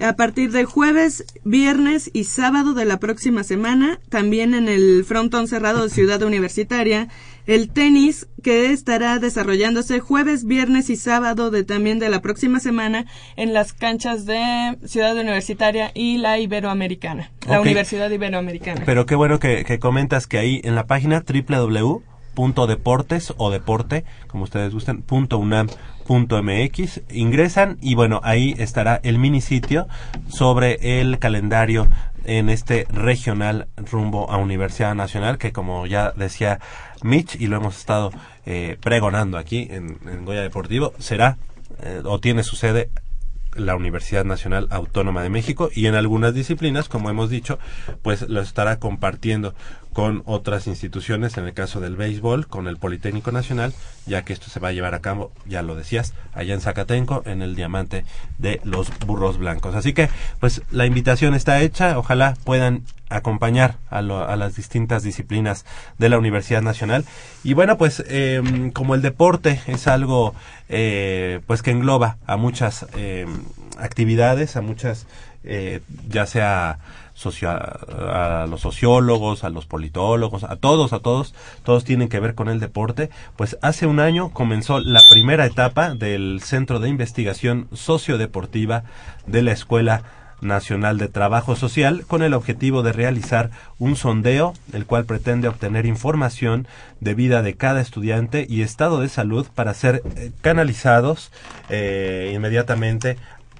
a partir de jueves, viernes y sábado de la próxima semana, también en el frontón cerrado de Ciudad Universitaria. El tenis que estará desarrollándose jueves, viernes y sábado de también de la próxima semana en las canchas de Ciudad Universitaria y la Iberoamericana, la. Universidad Iberoamericana. Pero qué bueno que, que comentas que ahí en la página www.deportes o deporte, como ustedes gusten, punto unam punto mx, ingresan y bueno, ahí estará el mini sitio sobre el calendario en este regional rumbo a Universidad Nacional, que como ya decía Mitch y lo hemos estado eh, pregonando aquí en, en Goya Deportivo, será eh, o tiene su sede la Universidad Nacional Autónoma de México y en algunas disciplinas, como hemos dicho, pues lo estará compartiendo con otras instituciones, en el caso del béisbol, con el Politécnico Nacional, ya que esto se va a llevar a cabo, ya lo decías, allá en Zacatenco, en el diamante de los burros blancos. Así que, pues la invitación está hecha, ojalá puedan acompañar a, lo- a las distintas disciplinas de la Universidad Nacional. Y bueno, pues eh, como el deporte es algo eh, pues que engloba a muchas eh, actividades, a muchas, eh, ya sea socio- a los sociólogos, a los politólogos, a todos, a todos, todos tienen que ver con el deporte. Pues hace un año comenzó la primera etapa del Centro de Investigación Sociodeportiva de la Escuela Nacional de Trabajo Social con el objetivo de realizar un sondeo, el cual pretende obtener información de vida de cada estudiante y estado de salud para ser eh, canalizados eh, inmediatamente,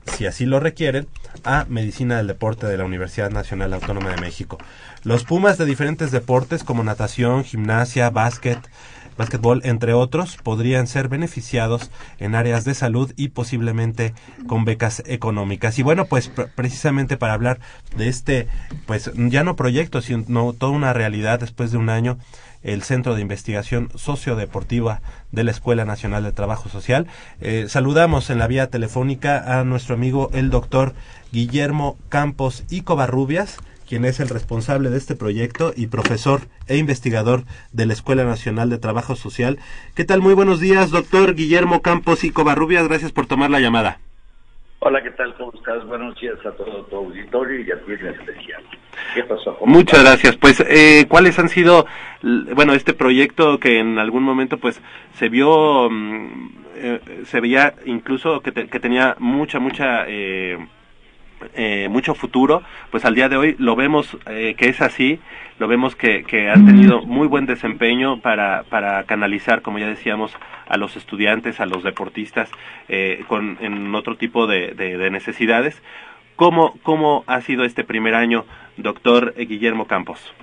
si así lo requieren, a Medicina del Deporte de la Universidad Nacional Autónoma de México. Los Pumas de diferentes deportes como natación, gimnasia, básquet, básquetbol, entre otros, podrían ser beneficiados en áreas de salud y posiblemente con becas económicas. Y bueno, pues pr- precisamente para hablar de este, pues ya no proyecto, sino toda una realidad después de un año, el Centro de Investigación Sociodeportiva de la Escuela Nacional de Trabajo Social. Eh, saludamos en la vía telefónica a nuestro amigo el doctor Guillermo Campos y Covarrubias, quien es el responsable de este proyecto y profesor e investigador de la Escuela Nacional de Trabajo Social. ¿Qué tal? Muy buenos días, doctor Guillermo Campos y Covarrubias. Gracias por tomar la llamada. Hola, ¿qué tal? ¿Cómo estás? Buenos días a todo tu auditorio y a ti en especial. ¿Qué pasó? ¿Cómo Muchas gracias. Pues, eh, ¿cuáles han sido, bueno, este proyecto que en algún momento, pues, se vio, mm, eh, se veía incluso que, que tenía mucha, mucha, eh, eh, mucho futuro, pues al día de hoy lo vemos eh, que es así, lo vemos que, que han tenido muy buen desempeño para, para canalizar, como ya decíamos, a los estudiantes, a los deportistas, eh, con, en otro tipo de, de- de necesidades. ¿Cómo, ¿Cómo ha sido este primer año, doctor Guillermo Campos?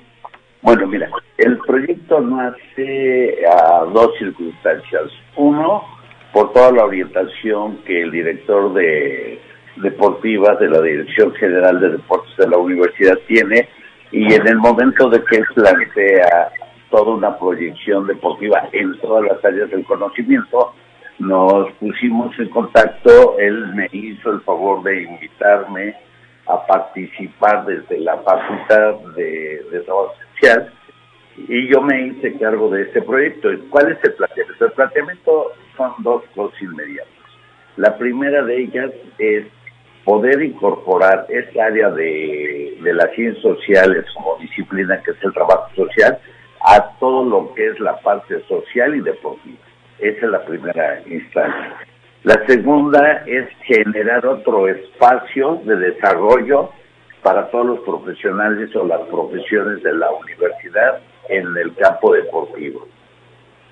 Bueno, mira, el proyecto nace a dos circunstancias. Uno, por toda la orientación que el director de deportivas de la Dirección General de Deportes de la universidad tiene y en el momento de que él plantea toda una proyección deportiva en todas las áreas del conocimiento, nos pusimos en contacto, él me hizo el favor de invitarme a participar desde la Facultad de, Trabajo Social y yo me hice cargo de este proyecto. ¿Cuál es el planteamiento? El planteamiento son dos cosas inmediatas. La primera de ellas es poder incorporar esa área de, de las ciencias sociales como disciplina, que es el trabajo social, a todo lo que es la parte social y deportiva. Esa es la primera instancia. La segunda es generar otro espacio de desarrollo para todos los profesionales o las profesiones de la universidad en el campo deportivo.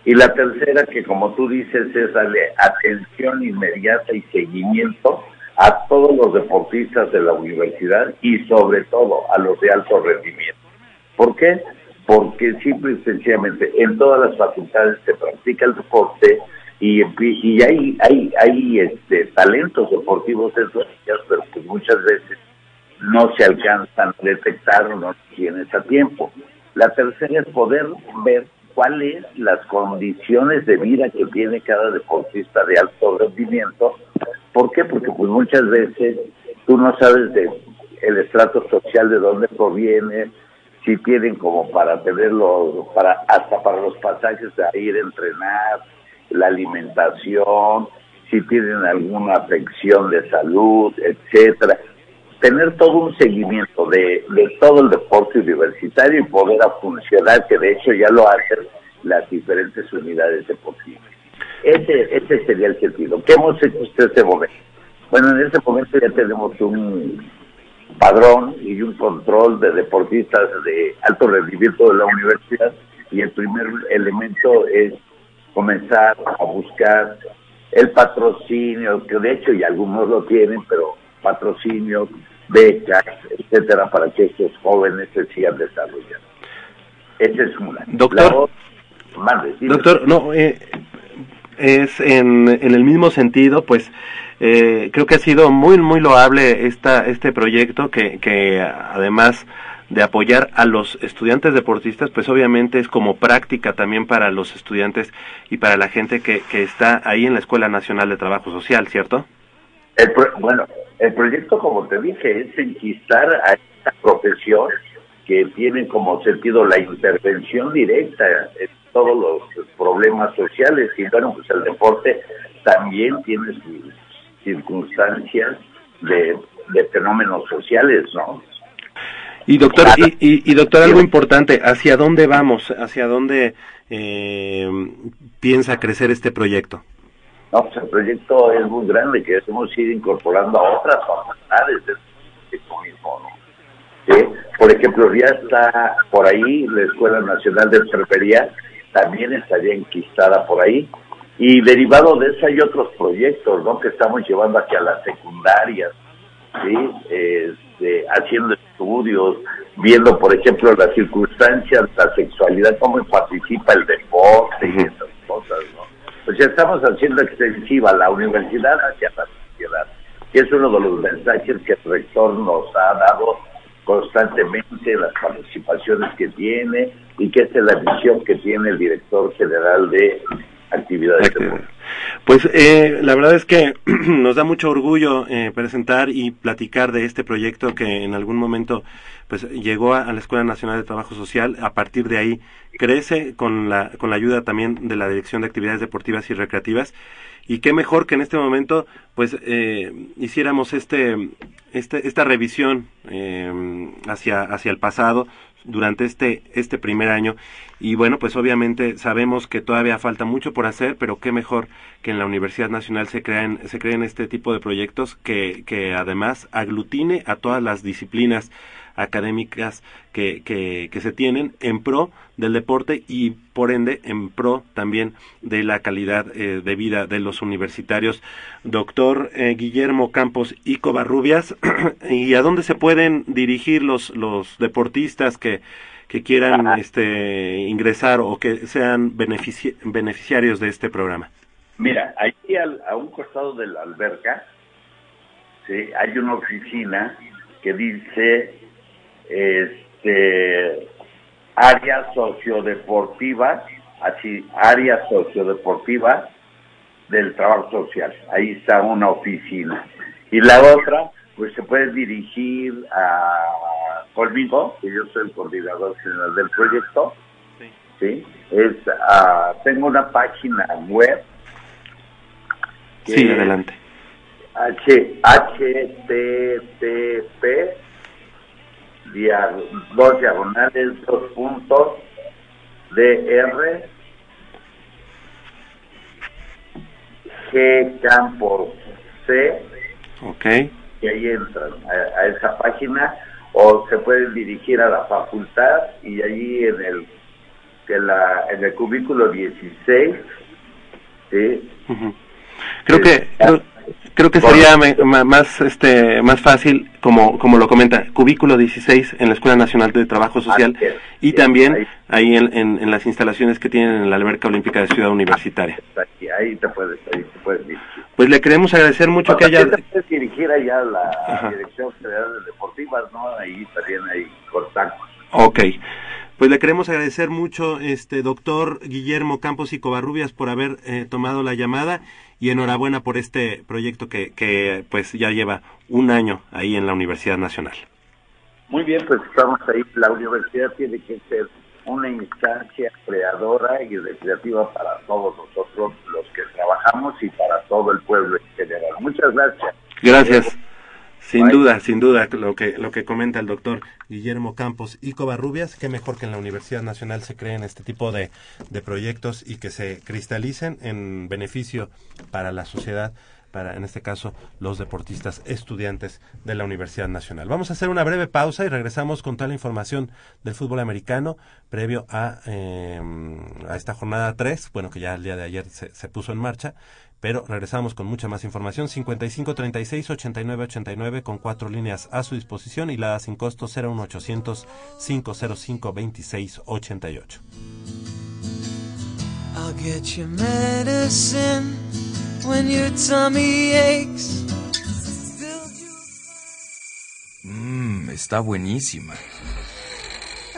Y la tercera, que como tú dices, es darle atención inmediata y seguimiento a todos los deportistas de la universidad y sobre todo a los de alto rendimiento. ¿Por qué? Porque simple y sencillamente en todas las facultades se practica el deporte y, y hay, hay, hay este, talentos deportivos dentro de ellas, pero que muchas veces no se alcanzan a detectar o no tienes a tiempo. La tercera es poder ver cuáles las condiciones de vida que tiene cada deportista de alto rendimiento. ¿Por qué? Porque pues muchas veces tú no sabes de el estrato social de dónde proviene, si tienen como para tenerlo, para hasta para los pasajes de ir a entrenar, la alimentación, si tienen alguna afección de salud, etcétera tener todo un seguimiento de, de, todo el deporte universitario y poder funcionar, que de hecho ya lo hacen las diferentes unidades deportivas. Ese, ese sería el sentido. ¿Qué hemos hecho hasta este momento? Bueno, en este momento ya tenemos un padrón y un control de deportistas de alto rendimiento de la universidad y el primer elemento es comenzar a buscar el patrocinio, que de hecho y algunos lo tienen, pero patrocinio, becas, etcétera, para que estos jóvenes se sigan desarrollando. Esa es una. Doctor, doctor, no, eh, es en, en el mismo sentido, pues eh, creo que ha sido muy, muy loable esta, este proyecto que, que además de apoyar a los estudiantes deportistas, pues obviamente es como práctica también para los estudiantes y para la gente que, que está ahí en la Escuela Nacional de Trabajo Social, ¿cierto? El pro- bueno, el proyecto, como te dije, es enquistar a esta profesión que tiene como sentido la intervención directa en todos los problemas sociales y bueno, pues el deporte también tiene sus circunstancias de, de fenómenos sociales, ¿no? Y doctor, y, y, y doctor, algo importante, ¿hacia dónde vamos? ¿Hacia dónde eh, piensa crecer este proyecto? No, pues el proyecto es muy grande, que hemos ido incorporando a otras facultades del proyecto mismo, ¿no? ¿Sí? Por ejemplo, ya está por ahí la Escuela Nacional de Enfermería, también estaría enquistada por ahí. Y derivado de eso hay otros proyectos, ¿no? Que estamos llevando aquí a las secundarias, ¿sí? Este, haciendo estudios, viendo, por ejemplo, las circunstancias, la sexualidad, cómo participa el deporte y esas cosas, ¿no? Pues ya estamos haciendo extensiva la universidad hacia la sociedad, que es uno de los mensajes que el rector nos ha dado constantemente, las participaciones que tiene y que esta es la visión que tiene el director general de actividades deportivas. Pues eh, la verdad es que nos da mucho orgullo eh, presentar y platicar de este proyecto que en algún momento pues llegó a, a, la Escuela Nacional de Trabajo Social. A partir de ahí crece con la con la ayuda también de la Dirección de Actividades Deportivas y Recreativas. Y qué mejor que en este momento pues eh, hiciéramos este, este esta revisión eh, hacia hacia el pasado durante este este primer año. Y bueno pues obviamente sabemos que todavía falta mucho por hacer pero qué mejor que en la Universidad Nacional se crean se creen este tipo de proyectos que que además aglutine a todas las disciplinas académicas que, que, que, se tienen en pro del deporte y por ende en pro también de la calidad eh, de vida de los universitarios. Doctor eh, Guillermo Campos y Covarrubias, ¿y a dónde se pueden dirigir los, los deportistas que, que quieran este, ingresar o que sean benefici beneficiarios de este programa? Mira, aquí al, a un costado de la alberca ¿sí? hay una oficina que dice este área sociodeportiva, así, área sociodeportiva del trabajo social. Ahí está una oficina. Y la otra, pues se puede dirigir a conmigo, que yo soy el coordinador general del proyecto. Sí. ¿sí? Es, uh, tengo una página web. sí, adelante. H, HTTP dia- dos diagonales, dos puntos, DR, G Campos C, Ok. y ahí entran a, a esa página o se pueden dirigir a la facultad y allí en el en, la, en el cubículo 16 ¿sí? Creo que creo, creo que sería más este más fácil como como lo comenta cubículo 16 en la Escuela Nacional de Trabajo Social y Sí, también ahí. ahí en, en- en las instalaciones que tienen en la alberca olímpica de Ciudad Universitaria. ahí, ahí te puedes ahí te puedes dirigir Pues le queremos agradecer mucho que haya te puedes dirigir allá a la Ajá. Dirección Federal de Deportivas ¿no? ahí también hay contactos Ok. Pues le queremos agradecer mucho, este doctor Guillermo Campos y Covarrubias, por haber eh, tomado la llamada y enhorabuena por este proyecto que, que pues ya lleva un año ahí en la Universidad Nacional. Muy bien, pues estamos ahí. La universidad tiene que ser una instancia creadora y recreativa para todos nosotros los que trabajamos y para todo el pueblo en general. Muchas gracias. Gracias. Sin Bye. duda, sin duda, lo que, lo que comenta el doctor Guillermo Campos y Covarrubias, qué mejor que en la Universidad Nacional se creen este tipo de, de proyectos y que se cristalicen en beneficio para la sociedad, para en este caso los deportistas estudiantes de la Universidad Nacional. Vamos a hacer una breve pausa y regresamos con toda la información del fútbol americano previo a, eh, a esta jornada 3, bueno que ya el día de ayer se, se puso en marcha, pero regresamos con mucha más información. 55 36 89 89 con cuatro líneas a su disposición y la sin costo 01800 505 26 88. I'll get you medicine when your tummy aches. Mmm, está buenísima.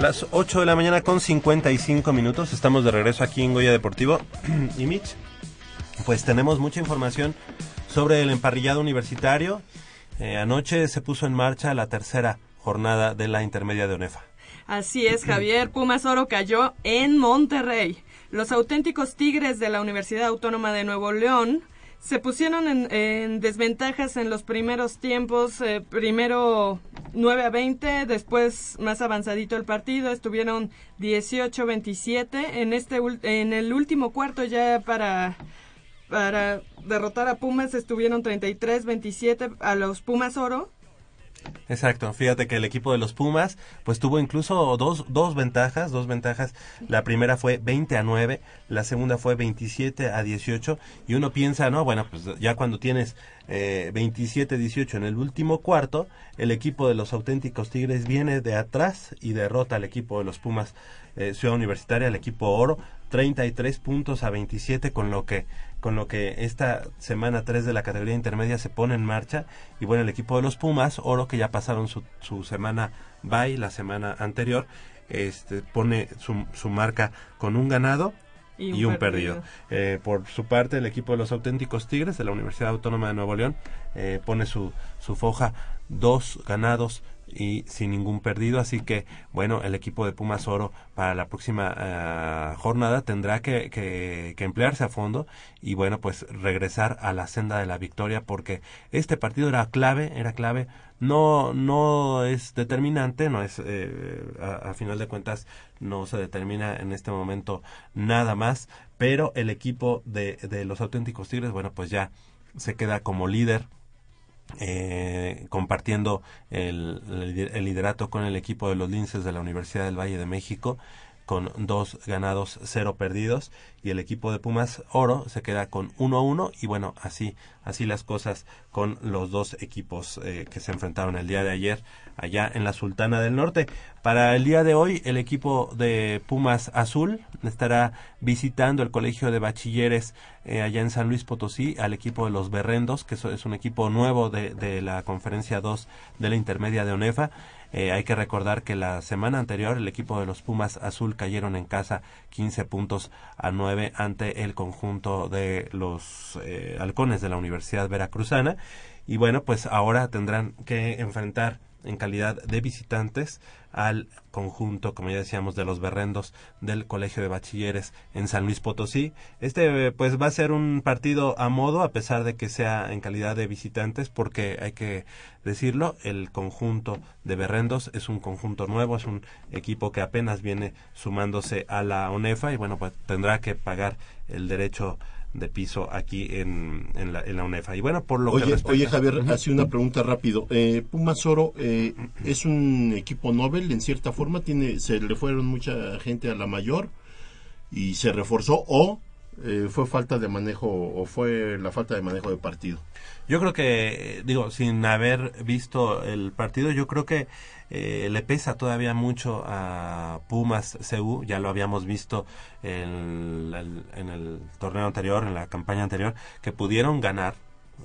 Las 8 de la mañana con 55 minutos. Estamos de regreso aquí en Goya Deportivo. y Mitch, pues tenemos mucha información sobre el emparrillado universitario. Eh, anoche se puso en marcha la tercera jornada de la intermedia de ONEFA. Así es, Javier. Pumas Oro cayó en Monterrey. Los auténticos Tigres de la Universidad Autónoma de Nuevo León se pusieron en, en desventajas en los primeros tiempos. eh, primero 9 a 20, después más avanzadito el partido, estuvieron 18-27. En, este, en el último cuarto ya para, para derrotar a Pumas estuvieron 33-27 a los Pumas Oro. Exacto, fíjate que el equipo de los Pumas pues tuvo incluso dos, dos ventajas, dos ventajas. La primera fue 20 a 9, la segunda fue 27 a 18 y uno piensa, no, bueno, pues ya cuando tienes eh, 27 a 18 en el último cuarto, el equipo de los auténticos Tigres viene de atrás y derrota al equipo de los Pumas eh, Ciudad Universitaria, el equipo Oro, 33 puntos a 27 con lo que con lo que esta semana 3 de la categoría intermedia se pone en marcha. Y bueno el equipo de los Pumas Oro que ya pasaron su, su semana bye la semana anterior este pone su, su marca con un ganado Y y un un, perdido, Eh, por su parte el equipo de los auténticos Tigres de la Universidad Autónoma de Nuevo León eh, pone su, su foja dos ganados y sin ningún perdido. Así que bueno el equipo de Pumas Oro para la próxima eh, jornada tendrá que, que, que emplearse a fondo y bueno pues regresar a la senda de la victoria porque este partido era clave era clave. No no es determinante no es eh, a, a final de cuentas no se determina en este momento nada más pero el equipo de, de los auténticos tigres bueno pues ya se queda como líder eh, compartiendo el, el- liderato con el equipo de los linces de la Universidad del Valle de México con dos ganados, cero perdidos y el equipo de Pumas Oro se queda con 1-1 y bueno, así así las cosas con los dos equipos eh, que se enfrentaron el día de ayer allá en la Sultana del Norte. Para el día de hoy el equipo de Pumas Azul estará visitando el Colegio de Bachilleres eh, allá en San Luis Potosí al equipo de los Berrendos, que es un equipo nuevo de, de la Conferencia 2 de la Intermedia de ONEFA. Eh, hay que recordar que la semana anterior el equipo de los Pumas Azul cayeron en casa 15 puntos a 9 ante el conjunto de los eh, halcones de la Universidad Veracruzana. Y bueno, pues ahora tendrán que enfrentar en calidad de visitantes al conjunto, como ya decíamos, de los berrendos del Colegio de Bachilleres en San Luis Potosí. Este pues va a ser un partido a modo, a pesar de que sea en calidad de visitantes, porque hay que decirlo, el conjunto de berrendos es un conjunto nuevo, es un equipo que apenas viene sumándose a la ONEFA y bueno, pues tendrá que pagar el derecho de piso aquí en, en, la, en la UNEFA. Y bueno, por lo oye, que respecta- oye Javier, así una pregunta rápido. Eh, Pumas Oro eh, es un equipo Nobel en cierta forma, tiene, se le fueron mucha gente a la mayor y se reforzó o eh, fue falta de manejo o fue la falta de manejo de partido. Yo creo que, eh, digo, sin haber visto el partido, yo creo que eh, le pesa todavía mucho a Pumas CU, ya lo habíamos visto en el, en el torneo anterior, en la campaña anterior, que pudieron ganar,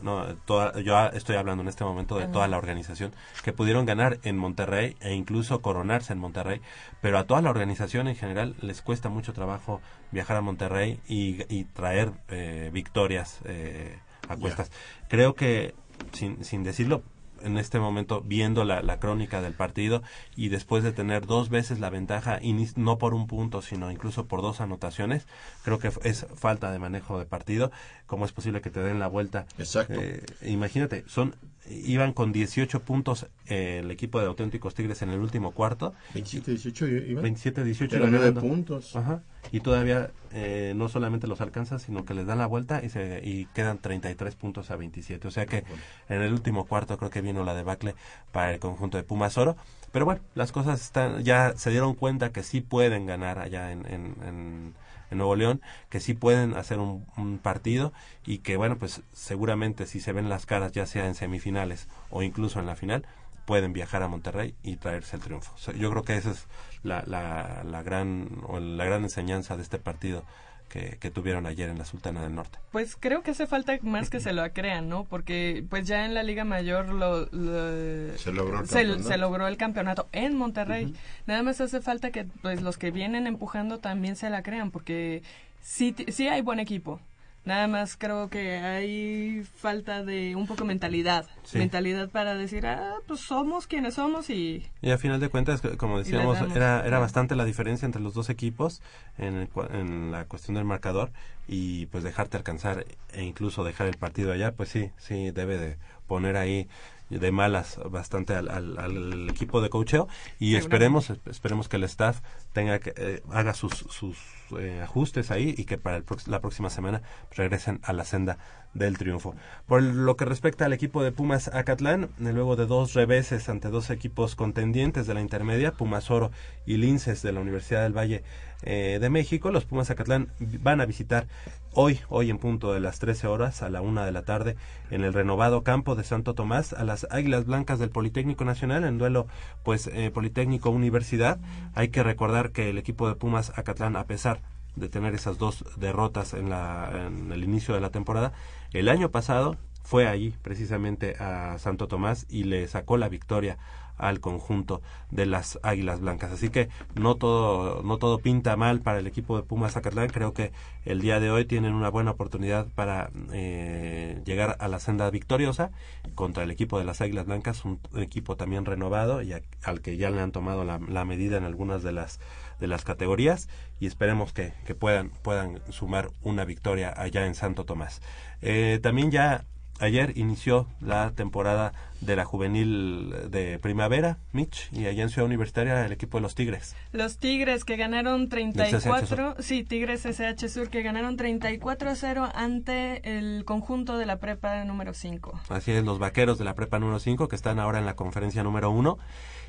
no, toda, yo estoy hablando en este momento de toda la organización, que pudieron ganar en Monterrey e incluso coronarse en Monterrey, pero a toda la organización en general les cuesta mucho trabajo viajar a Monterrey y, y traer eh, victorias eh, a cuestas. Creo que, sin, sin decirlo, en este momento viendo la, la crónica del partido y después de tener dos veces la ventaja, y no por un punto, sino incluso por dos anotaciones, creo que es falta de manejo de partido. ¿Cómo es posible que te den la vuelta? Exacto. Eh, imagínate, son iban con 18 puntos eh, el equipo de auténticos Tigres en el último cuarto. 27-18 iba. 27-18 Era iban nueve ganando. puntos. Ajá. Y todavía eh, no solamente los alcanza, sino que les dan la vuelta y, se, y quedan 33 puntos a 27. O sea que en el último cuarto creo que vino la debacle para el conjunto de Pumas Oro. Pero bueno, las cosas están, ya se dieron cuenta que sí pueden ganar allá en, en, en, en Nuevo León, que sí pueden hacer un, partido y que bueno, pues seguramente si se ven las caras ya sea en semifinales o incluso en la final, pueden viajar a Monterrey y traerse el triunfo. Yo creo que esa es la, la, la gran o la gran enseñanza de este partido que, que tuvieron ayer en la Sultana del Norte. Pues creo que hace falta más que se lo crean, ¿no? Porque pues ya en la Liga Mayor lo, lo- Se logró el se, campeonato. se logró el campeonato en Monterrey. Nada más hace falta que pues los que vienen empujando también se la crean, porque sí, sí hay buen equipo. Nada más creo que hay falta de un poco mentalidad. Sí. Mentalidad para decir, ah, pues somos quienes somos y... Y a final de cuentas, como decíamos, era, era bastante la diferencia entre los dos equipos en, el en la cuestión del marcador y pues dejarte alcanzar e incluso dejar el partido allá, pues sí, sí debe de poner ahí de malas bastante al, al- al equipo de cocheo y esperemos esperemos que el staff tenga que eh, haga sus sus eh, ajustes ahí y que para el la próxima semana regresen a la senda del triunfo. Por lo que respecta al equipo de Pumas Acatlán, luego de dos reveses ante dos equipos contendientes de la intermedia, Pumas Oro y Linces de la Universidad del Valle eh, de México, los Pumas Acatlán van a visitar hoy, hoy en punto de las 13 horas a la una de la tarde en el renovado campo de Santo Tomás a las Águilas Blancas del Politécnico Nacional en duelo pues eh, Politécnico Universidad. Hay que recordar que el equipo de Pumas Acatlán a pesar de tener esas dos derrotas en, la, en el inicio de la temporada, el año pasado fue allí precisamente a Santo Tomás y le sacó la victoria al conjunto de las Águilas Blancas. Así que no todo, no todo pinta mal para el equipo de Pumas Zacatlán. Creo que el día de hoy tienen una buena oportunidad para eh, llegar a la senda victoriosa contra el equipo de las Águilas Blancas, un, equipo también renovado y a- al que ya le han tomado la, medida en algunas de las de las categorías y esperemos que, que puedan puedan sumar una victoria allá en Santo Tomás. Eh, también ya Ayer inició la temporada de la juvenil de primavera, Mitch, y allá en Ciudad Universitaria el equipo de los Tigres. Los Tigres que ganaron Del 34, sí, Tigres SH Sur que ganaron 34 a 0 ante el conjunto de la prepa número 5. Así es, los vaqueros de la prepa número 5 que están ahora en la conferencia número 1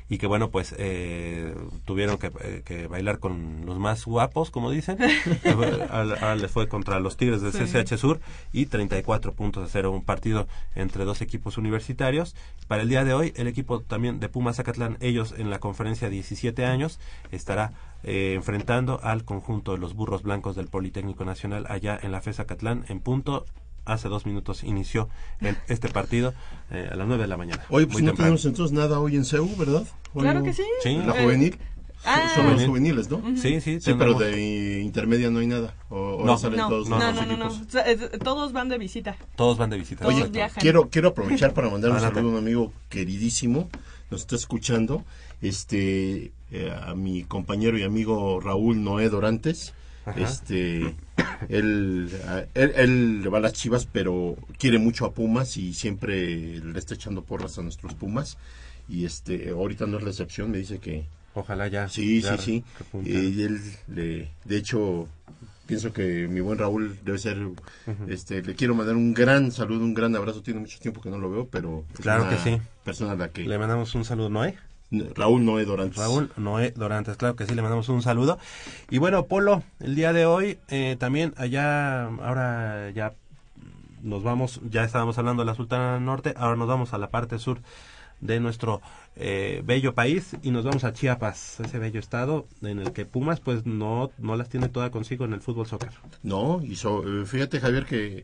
y que bueno, pues eh, tuvieron que, eh, que bailar con los más guapos, como dicen. ahora les fue contra los Tigres de Sí. CCH Sur y 34 puntos a cero, un partido entre dos equipos universitarios. Para el día de hoy, el equipo también de Pumas Zacatlán, ellos en la conferencia 17 años, estará eh, enfrentando al conjunto de los burros blancos del Politécnico Nacional allá en la FES Zacatlán en punto. Hace dos minutos inició el- este partido eh, a las 9 de la mañana. Oye, pues no temprano. tenemos entonces nada hoy en CEU, ¿verdad? Hoy Claro no- que sí. Sí. ¿La juvenil? ah. Son los Juvenil. juveniles, ¿no? Sí, sí, Sí, pero de intermedia no hay nada. O, o No. salen No, todos no, los no, no, Todos van de visita. Todos van de visita. Todos Oye, viajan. quiero, quiero aprovechar para mandar un saludo a un amigo queridísimo, nos está escuchando, este, eh, a mi compañero y amigo Raúl Noé Dorantes. Ajá. Este, él, él, él le va a las chivas, pero quiere mucho a Pumas y siempre le está echando porras a nuestros Pumas. Y este, ahorita no es la excepción, me dice que, Ojalá ya. Sí, ya sí, sí. Y él, le, de hecho, pienso que mi buen Raúl debe ser, este, le quiero mandar un gran saludo, un gran abrazo. Tiene mucho tiempo que no lo veo, pero es Claro una que sí. persona a la que Le mandamos un saludo, Noé. Raúl Noé Dorantes. Raúl Noé Dorantes, claro que sí, le mandamos un saludo. Y bueno, Polo, el día de hoy eh, también allá, ahora ya nos vamos, ya estábamos hablando de la Sultana Norte, ahora nos vamos a la parte sur de nuestro eh, bello país y nos vamos a Chiapas, ese bello estado en el que Pumas pues no, no las tiene toda consigo en el fútbol soccer. No, y so- eh, fíjate Javier que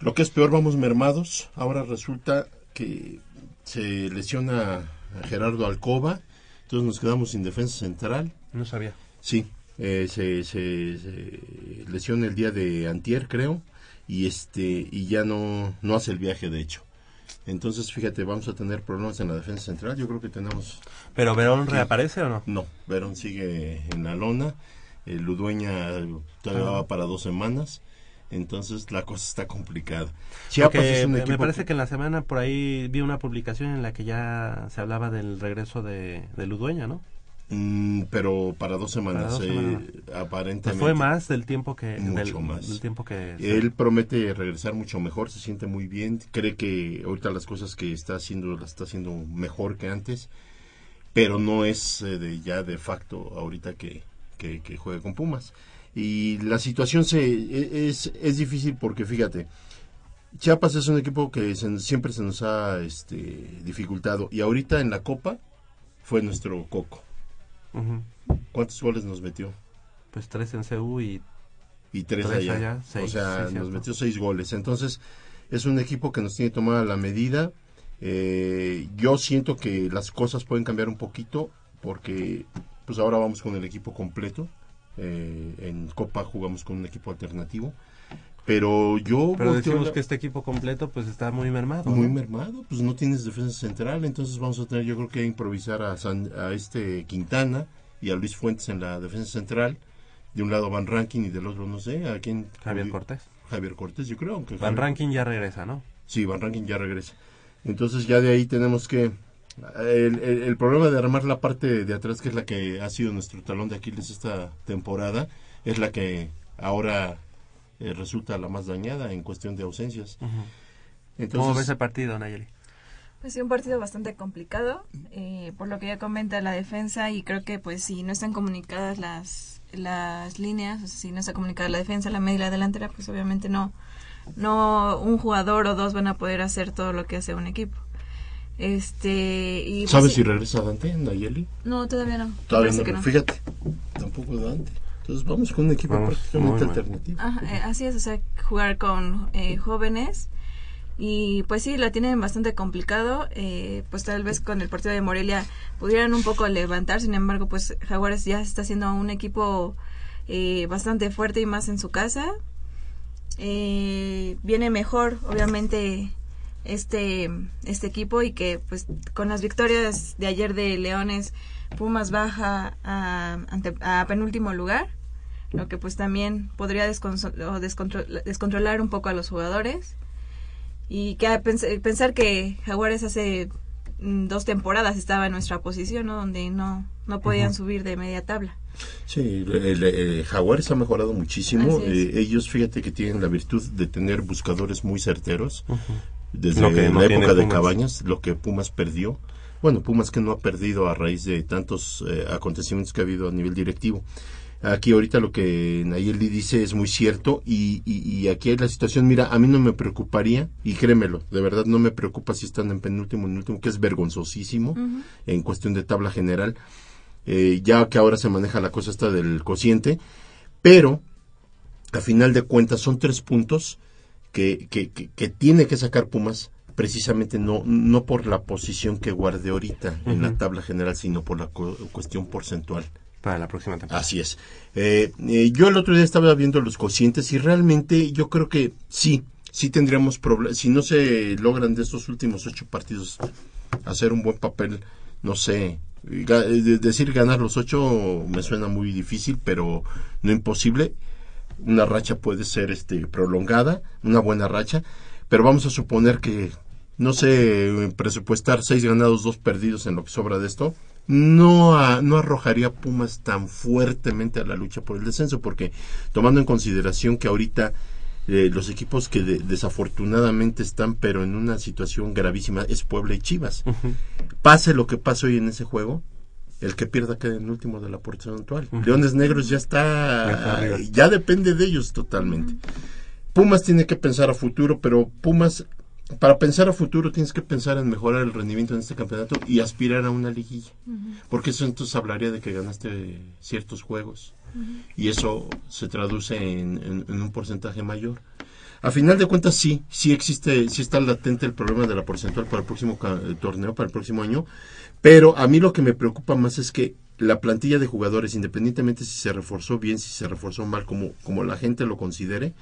lo que es peor vamos mermados. Ahora resulta que se lesiona Gerardo Alcoba, entonces nos quedamos sin defensa central. No sabía. Sí, eh, se, se, se lesiona el día de antier, creo, y este y ya no no hace el viaje, de hecho. Entonces, fíjate, vamos a tener problemas en la defensa central. Yo creo que tenemos... ¿Pero Verón Sí. reaparece o no? No, Verón sigue en la lona. El Ludueña todavía Ah. va para dos semanas. Entonces, la cosa está complicada. Chiapas Porque es un me- equipo... me parece que en la semana por ahí vi una publicación en la que ya se hablaba del regreso de, de Ludueña, ¿no? Mm, pero para dos semanas, Para dos eh, aparentemente. Fue más del tiempo que Mucho del, más. del tiempo que Él promete regresar mucho mejor, se siente muy bien, cree que ahorita las cosas que está haciendo las está haciendo mejor que antes, pero no es eh, de ya de facto ahorita que, que, que juegue con Pumas. Y la situación se e- es, es difícil porque fíjate, Chiapas es un equipo que se- siempre se nos ha este, dificultado y ahorita en la Copa fue nuestro coco. ¿Cuántos goles nos metió? pues tres en CU y y tres, Tres allá. allá, o sea, nos metió seis goles. Entonces, es un equipo que nos tiene tomada la medida. Eh, yo siento que las cosas pueden cambiar un poquito porque pues ahora vamos con el equipo completo. Eh, en Copa jugamos con un equipo alternativo. Pero yo pero decimos la- que este equipo completo pues está muy mermado muy ¿no? mermado, pues no tienes defensa central, entonces vamos a tener yo creo que improvisar a, San- a este Quintana y a Luis Fuentes en la defensa central. De un lado Van Ranking y del otro no sé, a quién Javier Cortés Javier Cortés, yo creo. Aunque Van Javier- Ranking ya regresa ¿no? Sí, Van Ranking ya regresa. Entonces ya de ahí tenemos que... El, el- el problema de armar la parte de atrás, que es la que ha sido nuestro talón de Aquiles esta temporada, es la que ahora eh, resulta la más dañada en cuestión de ausencias. Entonces, ¿Cómo ves el partido Nayeli? Pues sí, un partido bastante complicado, eh, por lo que ya comenta la defensa y creo que pues si no están comunicadas las, las líneas, o sea, si no está comunicada la defensa, la media y la delantera, pues obviamente no, no un jugador o dos van a poder hacer todo lo que hace un equipo. Este, y pues, ¿Sabes si regresa Dante, Nayeli? No, todavía no. Todavía no, que no. fíjate, tampoco Dante. Entonces vamos con un equipo Vamos, prácticamente alternativo. Ajá, eh, así es, o sea, jugar con eh, jóvenes y pues sí, la tienen bastante complicado, eh, pues tal vez con el partido de Morelia pudieran un poco levantar, sin embargo, pues Jaguares ya está siendo un equipo eh, bastante fuerte y más en su casa. Eh, viene mejor, obviamente, este, este equipo y que pues con las victorias de ayer de Leones, Pumas baja a, ante- a penúltimo lugar lo que pues también podría desconso- o descontro- descontrolar un poco a los jugadores. Y que pens- pensar que Jaguares hace mm, dos temporadas estaba en nuestra posición, ¿no? Donde no, no podían subir de media tabla. Sí, el, el Jaguares ha mejorado muchísimo. Eh, ellos, fíjate que tienen la virtud de tener buscadores muy certeros. Desde Lo que no la época de. Cabañas, lo que Pumas perdió. Bueno, Pumas que no ha perdido a raíz de tantos eh, acontecimientos que ha habido a nivel directivo. Aquí ahorita lo que Nayeli dice es muy cierto y, y, y aquí hay la situación, mira, a mí no me preocuparía, y créemelo, de verdad no me preocupa si están en penúltimo, en último, que es vergonzosísimo en cuestión de tabla general, eh, ya que ahora se maneja la cosa esta del cociente, pero a final de cuentas son tres puntos que, que, que, que tiene que sacar Pumas precisamente no, no por la posición que guarde ahorita en la tabla general, sino por la cu- cuestión porcentual. Para la próxima temporada. Así es. Eh, eh, yo el otro día estaba viendo los cocientes y realmente yo creo que sí, sí tendríamos problemas. Si no se logran de estos últimos ocho partidos hacer un buen papel, no sé, decir ganar los ocho me suena muy difícil, pero no imposible. Una racha puede ser este prolongada, una buena racha, pero vamos a suponer que, no sé, presupuestar seis ganados, dos perdidos en lo que sobra de esto, no, a- no arrojaría a Pumas tan fuertemente a la lucha por el descenso, porque tomando en consideración que ahorita eh, los equipos que de- desafortunadamente están, pero en una situación gravísima, es Puebla y Chivas. Pase lo que pase hoy en ese juego, el que pierda queda en último de la porcentual. Leones Negros ya Está arriba. ya depende de ellos totalmente. Pumas tiene que pensar a futuro, pero Pumas, para pensar a futuro tienes que pensar en mejorar el rendimiento en este campeonato y aspirar a una liguilla. Porque eso entonces hablaría de que ganaste ciertos juegos y eso se traduce en, en- en un porcentaje mayor. A final de cuentas sí, sí existe, sí está latente el problema de la porcentual para el próximo ca- eh, torneo, para el próximo año, pero a mí lo que me preocupa más es que la plantilla de jugadores, independientemente si se reforzó bien, si se reforzó mal, como, como la gente lo considere,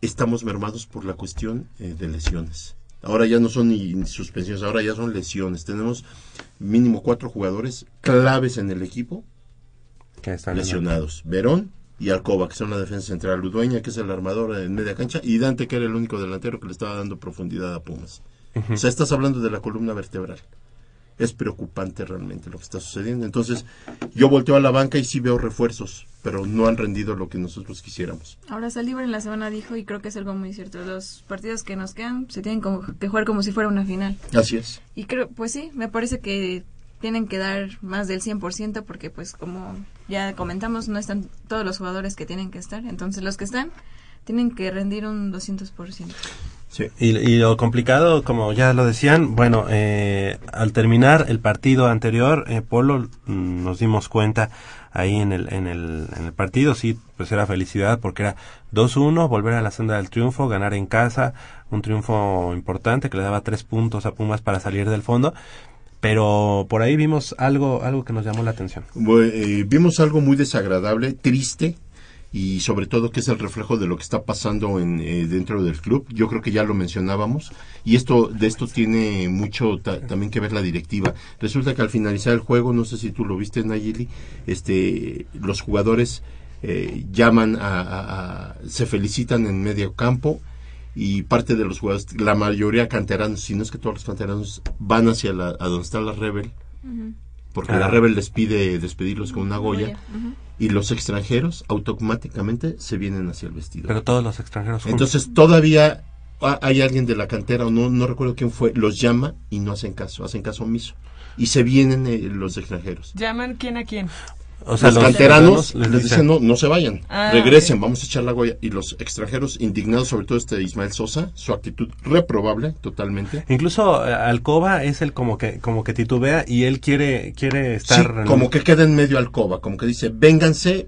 estamos mermados por la cuestión eh, de lesiones. Ahora ya no son ni, ni suspensiones, ahora ya son lesiones. Tenemos mínimo cuatro jugadores claves en el equipo Que están lesionados. Verón y Alcoba, que son la defensa central. Ludueña, que es el armador en media cancha. Y Dante, que era el único delantero que le estaba dando profundidad a Pumas. Ujú. O sea, estás hablando de la columna vertebral. Es preocupante realmente lo que está sucediendo. Entonces, yo volteo a la banca y sí veo refuerzos, pero no han rendido lo que nosotros quisiéramos. Ahora Saldívar en la semana dijo, y creo que es algo muy cierto, los partidos que nos quedan se tienen como que jugar como si fuera una final. Así es. Y creo, pues sí, me parece que tienen que dar más del 100% porque pues como ya comentamos, no están todos los jugadores que tienen que estar. Entonces los que están tienen que rendir un 200%. Sí. Y, lo complicado, como ya lo decían, bueno, eh, al terminar el partido anterior, eh, Polo, mm, nos dimos cuenta ahí en el, en el, en el partido, sí, pues era felicidad porque era 2-1, volver a la senda del triunfo, ganar en casa, un triunfo importante que le daba tres puntos a Pumas para salir del fondo, pero por ahí vimos algo, algo que nos llamó la atención. Eh, vimos algo muy desagradable, triste y sobre todo que es el reflejo de lo que está pasando en, eh, dentro del club. Yo creo que ya lo mencionábamos y esto de esto tiene mucho ta- también que ver la directiva. Resulta que al finalizar el juego, no sé si tú lo viste Nayeli, este los jugadores eh, llaman a, a- a- se felicitan en medio campo y parte de los jugadores, la mayoría canteranos, si no es que todos los canteranos van hacia la, a donde está la Rebel porque Ah. la Rebel les pide despedirlos con una Goya. Y los extranjeros automáticamente se vienen hacia el vestido. Pero todos los extranjeros. Entonces todavía ha- hay alguien de la cantera o no no recuerdo quién fue, los llama y no hacen caso, hacen caso omiso y se vienen eh, los extranjeros. ¿Llaman quién a quién? O sea, los, los canteranos les, dicen no, no se vayan, Ah, regresen, vamos a echar la Goya y los extranjeros indignados, sobre todo este Ismael Sosa, su actitud reprobable totalmente. Incluso eh, Alcoba es el como que como que titubea y él quiere quiere estar como que queda en medio alcoba, como que dice, vénganse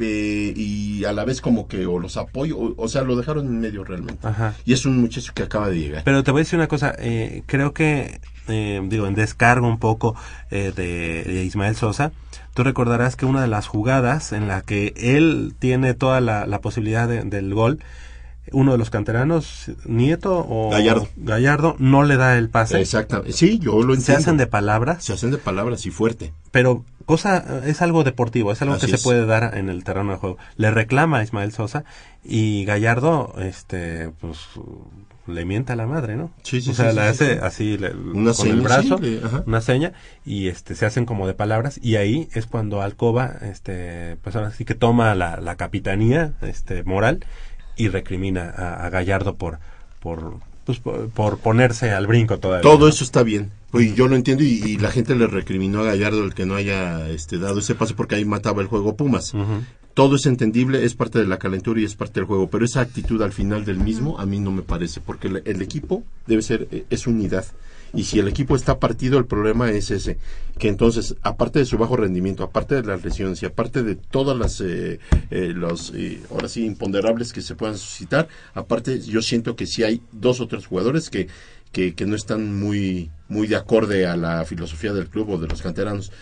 eh, y a la vez como que o los apoyo, o, o sea, lo dejaron en medio realmente. Ajá. Y es un muchacho que acaba de llegar. Pero te voy a decir una cosa, eh, creo que, eh, digo, en descargo un poco eh, de, de Ismael Sosa, tú recordarás que una de las jugadas en la que él tiene toda la, la posibilidad de- del gol, uno de los canteranos, Nieto o Gallardo. Gallardo, no le da el pase. Exactamente. Sí, yo lo entiendo. Se hacen de palabras, Se hacen de palabras y fuerte. pero cosa es algo deportivo, es algo Así que es. se puede dar en el terreno de juego. Le reclama a Ismael Sosa y Gallardo, este, pues le mienta a la madre, ¿no? Sí, sí, o sea, sí, le hace sí. así le- Una con el brazo, le- una seña, y este se hacen como de palabras, y ahí es cuando Alcoba, este, pues ahora sí que toma la, la capitanía, este, moral, y recrimina a, a Gallardo por, por, pues, por, por ponerse al brinco todavía. Todo ¿no? eso está bien. Pues yo lo entiendo y, y la gente le recriminó a Gallardo el que no haya este, dado ese paso porque ahí mataba el juego Pumas. Todo es entendible, es parte de la calentura y es parte del juego, pero esa actitud al final del mismo a mí no me parece, porque el, el equipo debe ser, eh, es unidad. Y si el equipo está partido, el problema es ese, que entonces, aparte de su bajo rendimiento, aparte de las lesiones y aparte de todas las, eh, eh, los, eh, ahora sí, imponderables que se puedan suscitar, aparte yo siento que sí hay dos o tres jugadores que, que, que no están muy, muy de acorde a la filosofía del club o de los canteranos.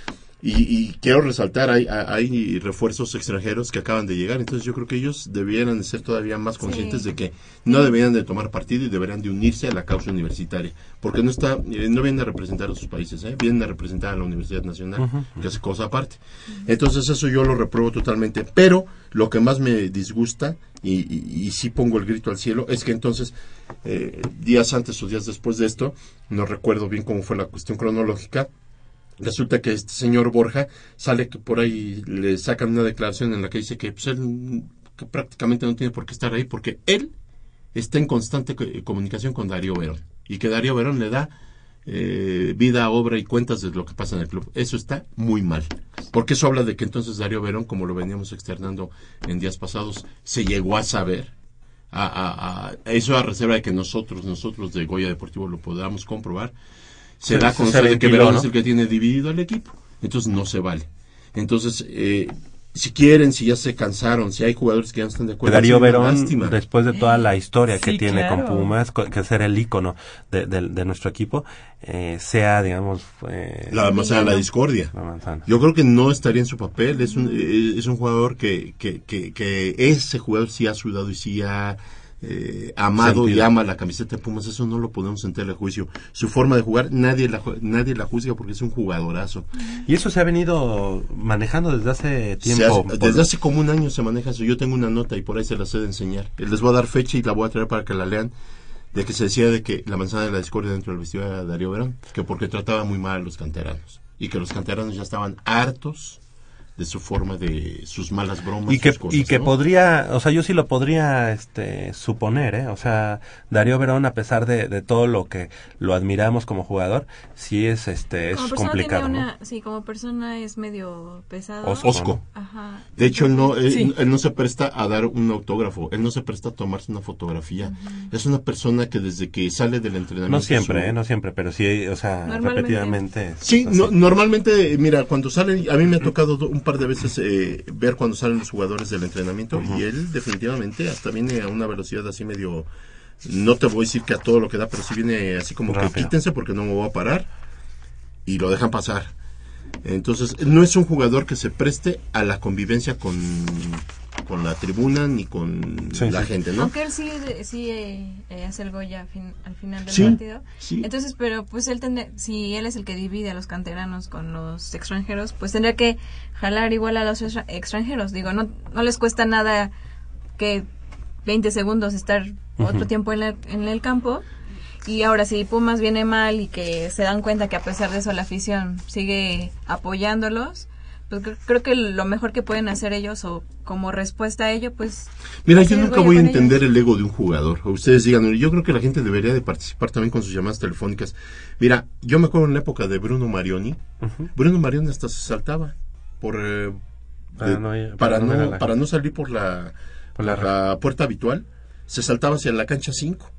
Y, y quiero resaltar, hay, hay refuerzos extranjeros que acaban de llegar, entonces yo creo que ellos debieran de ser todavía más conscientes Sí. de que no deberían de tomar partido y deberían de unirse a la causa universitaria, porque no está, eh, no vienen a representar a sus países, ¿eh? vienen a representar a la Universidad Nacional, que hace cosa aparte. Entonces eso yo lo repruebo totalmente, pero lo que más me disgusta, y, y, y sí pongo el grito al cielo, es que entonces, eh, días antes o días después de esto, no recuerdo bien cómo fue la cuestión cronológica, Resulta que este señor Borja sale que por ahí le sacan una declaración en la que dice que, pues, él prácticamente no tiene por qué estar ahí porque él está en constante co- eh, comunicación con Darío Verón y que Darío Verón le da eh, vida, obra y cuentas de lo que pasa en el club. Eso está muy mal. Porque eso habla de que entonces Darío Verón, como lo veníamos externando en días pasados, se llegó a saber. A- a- eso a reserva de que nosotros, nosotros de Goya Deportivo lo podamos comprobar. Se da a conocer de que Verón ¿no? es el que tiene dividido al equipo. Entonces no se vale. Entonces, eh, si quieren, si ya se cansaron, si hay jugadores que ya no están de acuerdo, Darío es una Verón, lástima. después de toda la historia que tiene claro. con Pumas, que ser el ícono de, de- de nuestro equipo, eh, sea, digamos... eh, la manzana la discordia. la manzana. Yo creo que no estaría en su papel. Es un, eh, es un jugador que, que, que, que ese jugador sí ha sudado y sí ha eh, amado y ama la camiseta de Pumas. Eso no lo podemos entrar a juicio. Su forma de jugar, nadie la, ju- nadie la juzga porque es un jugadorazo. Y eso se ha venido manejando desde hace tiempo. hace- por- desde hace como un año se maneja eso. Yo tengo una nota y por ahí se la sé de enseñar. Les voy a dar fecha y la voy a traer para que la lean. De que se decía de que la manzana de la discordia dentro del vestido era Darío Verón. Que porque trataba muy mal a los canteranos. Y que los canteranos ya estaban hartos de su forma de sus malas bromas. y que, sus cosas, y que ¿no? podría, o sea, yo sí lo podría este, suponer, ¿eh? O sea, Darío Verón, a pesar de, de todo lo que lo admiramos como jugador, sí es, este, es como complicado, tiene ¿no? una, sí, como persona es medio pesado. Osco, Osco. Ajá. De hecho, él no, él, Sí. él no se presta a dar un autógrafo, él no se presta a tomarse una fotografía. Es una persona que desde que sale del entrenamiento... No siempre, su- ¿eh? No siempre, pero sí, o sea, repetidamente. Sí, no- normalmente, mira, cuando salen, a mí me ha tocado do- un par de veces eh, ver cuando salen los jugadores del entrenamiento y él definitivamente hasta viene a una velocidad así medio, no te voy a decir que a todo lo que da, pero sí viene así como que quítense porque no me voy a parar y lo dejan pasar. Entonces, no es un jugador que se preste a la convivencia con, con la tribuna ni con Sí, la sí. gente, ¿no? Aunque él sí, sí eh, eh, hace el Goya al, fin- al final del Sí, partido. sí. Entonces, pero pues él tendría, si él es el que divide a los canteranos con los extranjeros, pues tendría que jalar igual a los extra- extranjeros. Digo, no, no les cuesta nada que 20 segundos estar otro tiempo en, la- en el campo. Y ahora si Pumas viene mal y que se dan cuenta que a pesar de eso la afición sigue apoyándolos, pues cre- creo que lo mejor que pueden hacer ellos o como respuesta a ello, pues... Mira, yo nunca voy a entender ellos. el ego de un jugador. O Ustedes digan, yo creo que la gente debería de participar también con sus llamadas telefónicas. Mira, yo me acuerdo en la época de Bruno Marioni. Bruno Marioni hasta se saltaba por eh, Para de- no para, para no para salir por la, Por la puerta habitual. Se saltaba hacia la cancha 5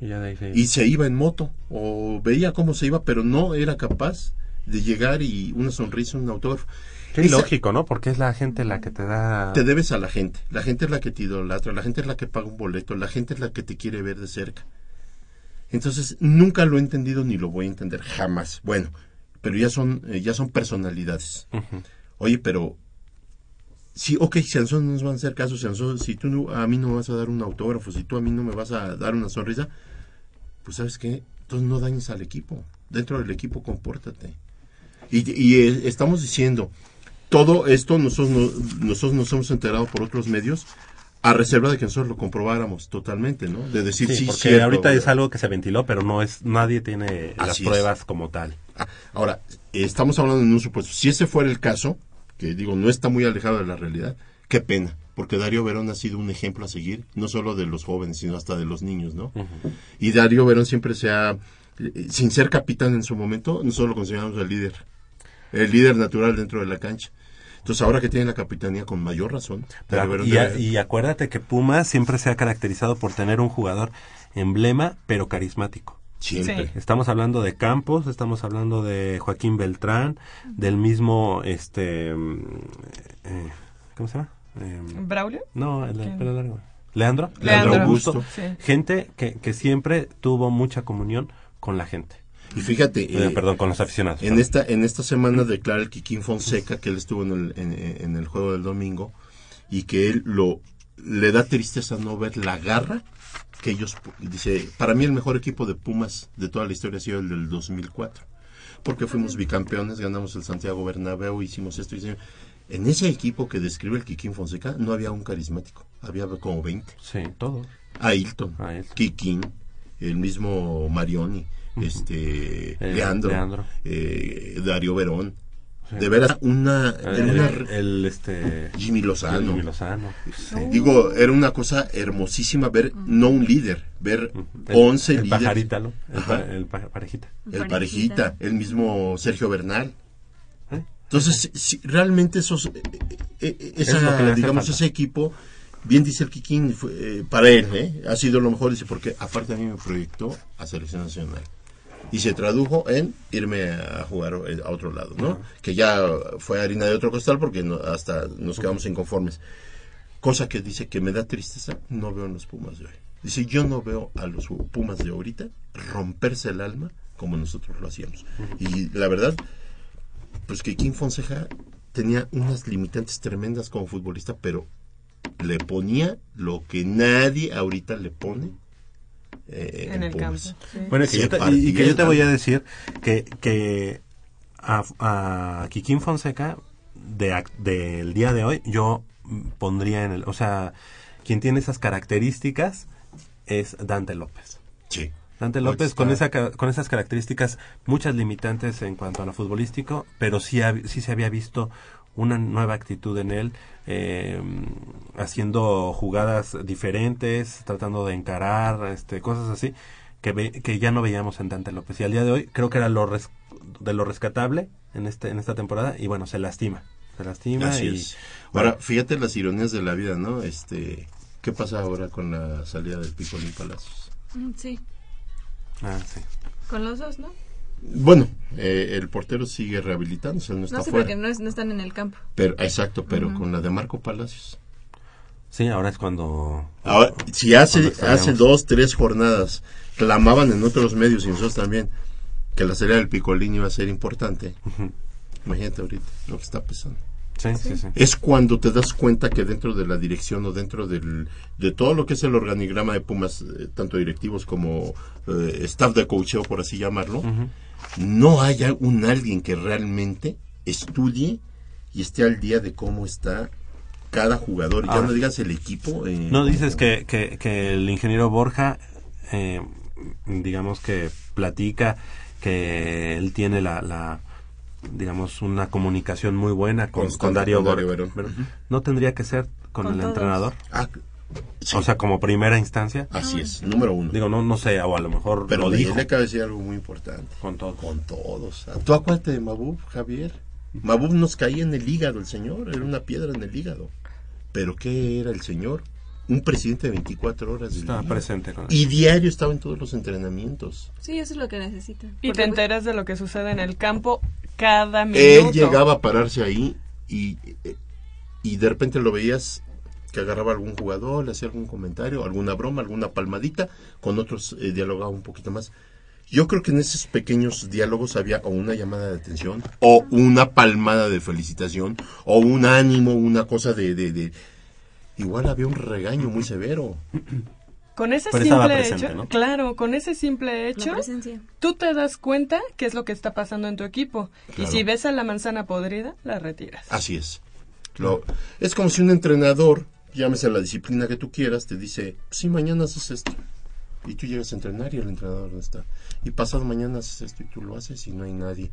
Y ya de ahí se- y se iba en moto o veía cómo se iba, pero no era capaz de llegar y una sonrisa, un autógrafo. Qué Esa- ilógico, ¿no? Porque es la gente la que te da... te debes a la gente. La gente es la que te idolatra, la gente es la que paga un boleto, la gente es la que te quiere ver de cerca. Entonces, nunca lo he entendido ni lo voy a entender jamás. Bueno, pero ya son, eh, ya son personalidades. Oye, pero sí, ok, si a nosotros no nos van a hacer caso, si, a, nosotros- si tú no- a mí no me vas a dar un autógrafo, si tú a mí no me vas a dar una sonrisa, pues sabes qué, entonces no dañes al equipo. Dentro del equipo compórtate. Y, y, eh, estamos diciendo, todo esto nosotros, no- nosotros nos hemos enterado por otros medios A reserva de que nosotros lo comprobáramos totalmente, ¿no? De decir Sí, sí, porque cierto, ahorita es algo que se ventiló, pero no es nadie tiene las es. pruebas como tal. Ah, Ahora, estamos hablando en un supuesto. Si ese fuera el caso, que digo, no está muy alejado de la realidad, qué pena, porque Darío Verón ha sido un ejemplo a seguir, no solo de los jóvenes, sino hasta de los niños, ¿no? Y Darío Verón siempre se ha, eh, sin ser capitán en su momento, nosotros lo consideramos el líder, el líder natural dentro de la cancha. Entonces, ahora que tiene la capitanía con mayor razón, Pero- y, a- debe- y acuérdate que Puma siempre se ha caracterizado por tener un jugador emblema, pero carismático. Siempre. Sí. Estamos hablando de Campos, estamos hablando de Joaquín Beltrán, del mismo, este, mm, eh, ¿cómo se llama? Eh, ¿Braulio? no, el pelo largo. Leandro. Leandro Augusto. Sí. Gente que, que siempre tuvo mucha comunión con la gente. Y fíjate, Eh, eh, perdón, con los aficionados. En esta, en esta semana declara el Kikín Fonseca que él estuvo en el, en, en el juego del domingo y que él lo le da tristeza no ver la garra que ellos dice para mí el mejor equipo de Pumas de toda la historia ha sido el del 2004 porque fuimos bicampeones ganamos el Santiago Bernabéu hicimos esto hicimos- en ese equipo que describe el Kikín Fonseca no había un carismático había como 20 Sí, todo. Ailton, Ailton. Kikín, el mismo Marioni, este Eh, Leandro, Leandro. eh, Darío Verón. Sí. De veras, una, El, era una- el- el, este, Jimmy Lozano. Jimmy Lozano. Sí. Digo, era una cosa hermosísima ver, no un líder, ver El- 11 el líderes. pajarita, ¿no? El, el parejita. El parejita, el mismo Sergio Bernal. ¿Eh? Entonces, sí, realmente esos, eh, eh, eh, Es lo que le esa, hace digamos, ese equipo, bien dice el Kikín, fue, eh, para él, ¿eh? ha sido lo mejor, dice, porque aparte a mí me proyectó a selección nacional. Y se tradujo en irme a jugar eh, a otro lado, ¿no? Que ya fue harina de otro costal porque no- hasta nos quedamos inconformes. Cosa que dice que me da tristeza, no veo en los Pumas de hoy. Dice, yo no veo a los Pumas de ahorita romperse el alma como nosotros lo hacíamos. Y la verdad, pues que King Fonseca tenía unas limitantes tremendas como futbolista, pero le ponía lo que nadie ahorita le pone eh, En el Pumas. campo, sí. Bueno, que Se yo te- y, que yo te voy a decir que, que a, a Kikín Fonseca de, ac- del día de hoy yo pondría en el, o sea, quien tiene esas características es Dante López. Sí. Dante López con esa ca- con esas características muchas limitantes en cuanto a lo futbolístico, pero sí sí se había visto una nueva actitud en él, eh, haciendo jugadas diferentes, tratando de encarar, este, cosas así, que, ve- que ya no veíamos en Dante López. Y al día de hoy creo que era lo res- de lo rescatable en, este, en esta temporada y bueno, se lastima. Se lastima Así y... es. Ahora, fíjate las ironías de la vida, ¿no? Este, ¿Qué pasa ahora con la salida del Picolín Palacios? Mm, Sí, Ah, sí. con los dos, ¿no? Bueno, eh, el portero sigue rehabilitándose, no está No sé fuera. porque no, es- no están en el campo. Pero, exacto, pero con la de Marco Palacios. Sí, ahora es cuando... Ahora, si hace, hace dos, tres jornadas clamaban en otros medios y nosotros también que la salida del Picolín iba a ser importante, imagínate ahorita lo que está pesando. Sí, sí, sí. Es cuando te das cuenta que dentro de la dirección o dentro del, de todo lo que es el organigrama de Pumas, eh, tanto directivos como eh, staff de coacheo, por así llamarlo, no haya un alguien que realmente estudie y esté al día de cómo está cada jugador. Ya Ahora. no digas el equipo. eh, No dices que, que, que el ingeniero Borja, eh, digamos que platica que él tiene la, la digamos, una comunicación muy buena con, con Darío, con Darío Bor- Verón. Pero, Ujú. ¿No tendría que ser con, Con el todos. entrenador? Ah, sí, O sea, como primera instancia. así es, número uno. Digo, no, no sé, o a lo mejor Pero lo dijo le cabe decir algo muy importante. con todo. Con todos. Ah, Tú acuérdate de Mabub, Javier. Mabub nos caía en el hígado, el señor. Era una piedra en el hígado. Pero ¿qué era el señor? Un presidente de 24 horas del Estaba día. presente con Y diario estaba en todos los entrenamientos. Sí, eso es lo que necesitan. Y te enteras de lo que sucede en el campo cada minuto. Él llegaba a pararse ahí y, y de repente lo veías que agarraba a algún jugador, le hacía algún comentario, alguna broma, alguna palmadita, con otros eh, dialogaba un poquito más. Yo creo que en esos pequeños diálogos había o una llamada de atención, o una palmada de felicitación, o un ánimo, una cosa de... de- de- Igual había un regaño muy severo. Con ese Pero simple presente, hecho, ¿no? claro, con ese simple hecho, tú te das cuenta qué es lo que está pasando en tu equipo. Claro. Y si ves a la manzana podrida, la retiras. Así es. Lo- es como si un entrenador llámese la disciplina que tú quieras, te dice, sí, mañana haces esto. Y tú llegas a entrenar y el entrenador no está. Y pasado mañana haces esto y tú lo haces y no hay nadie.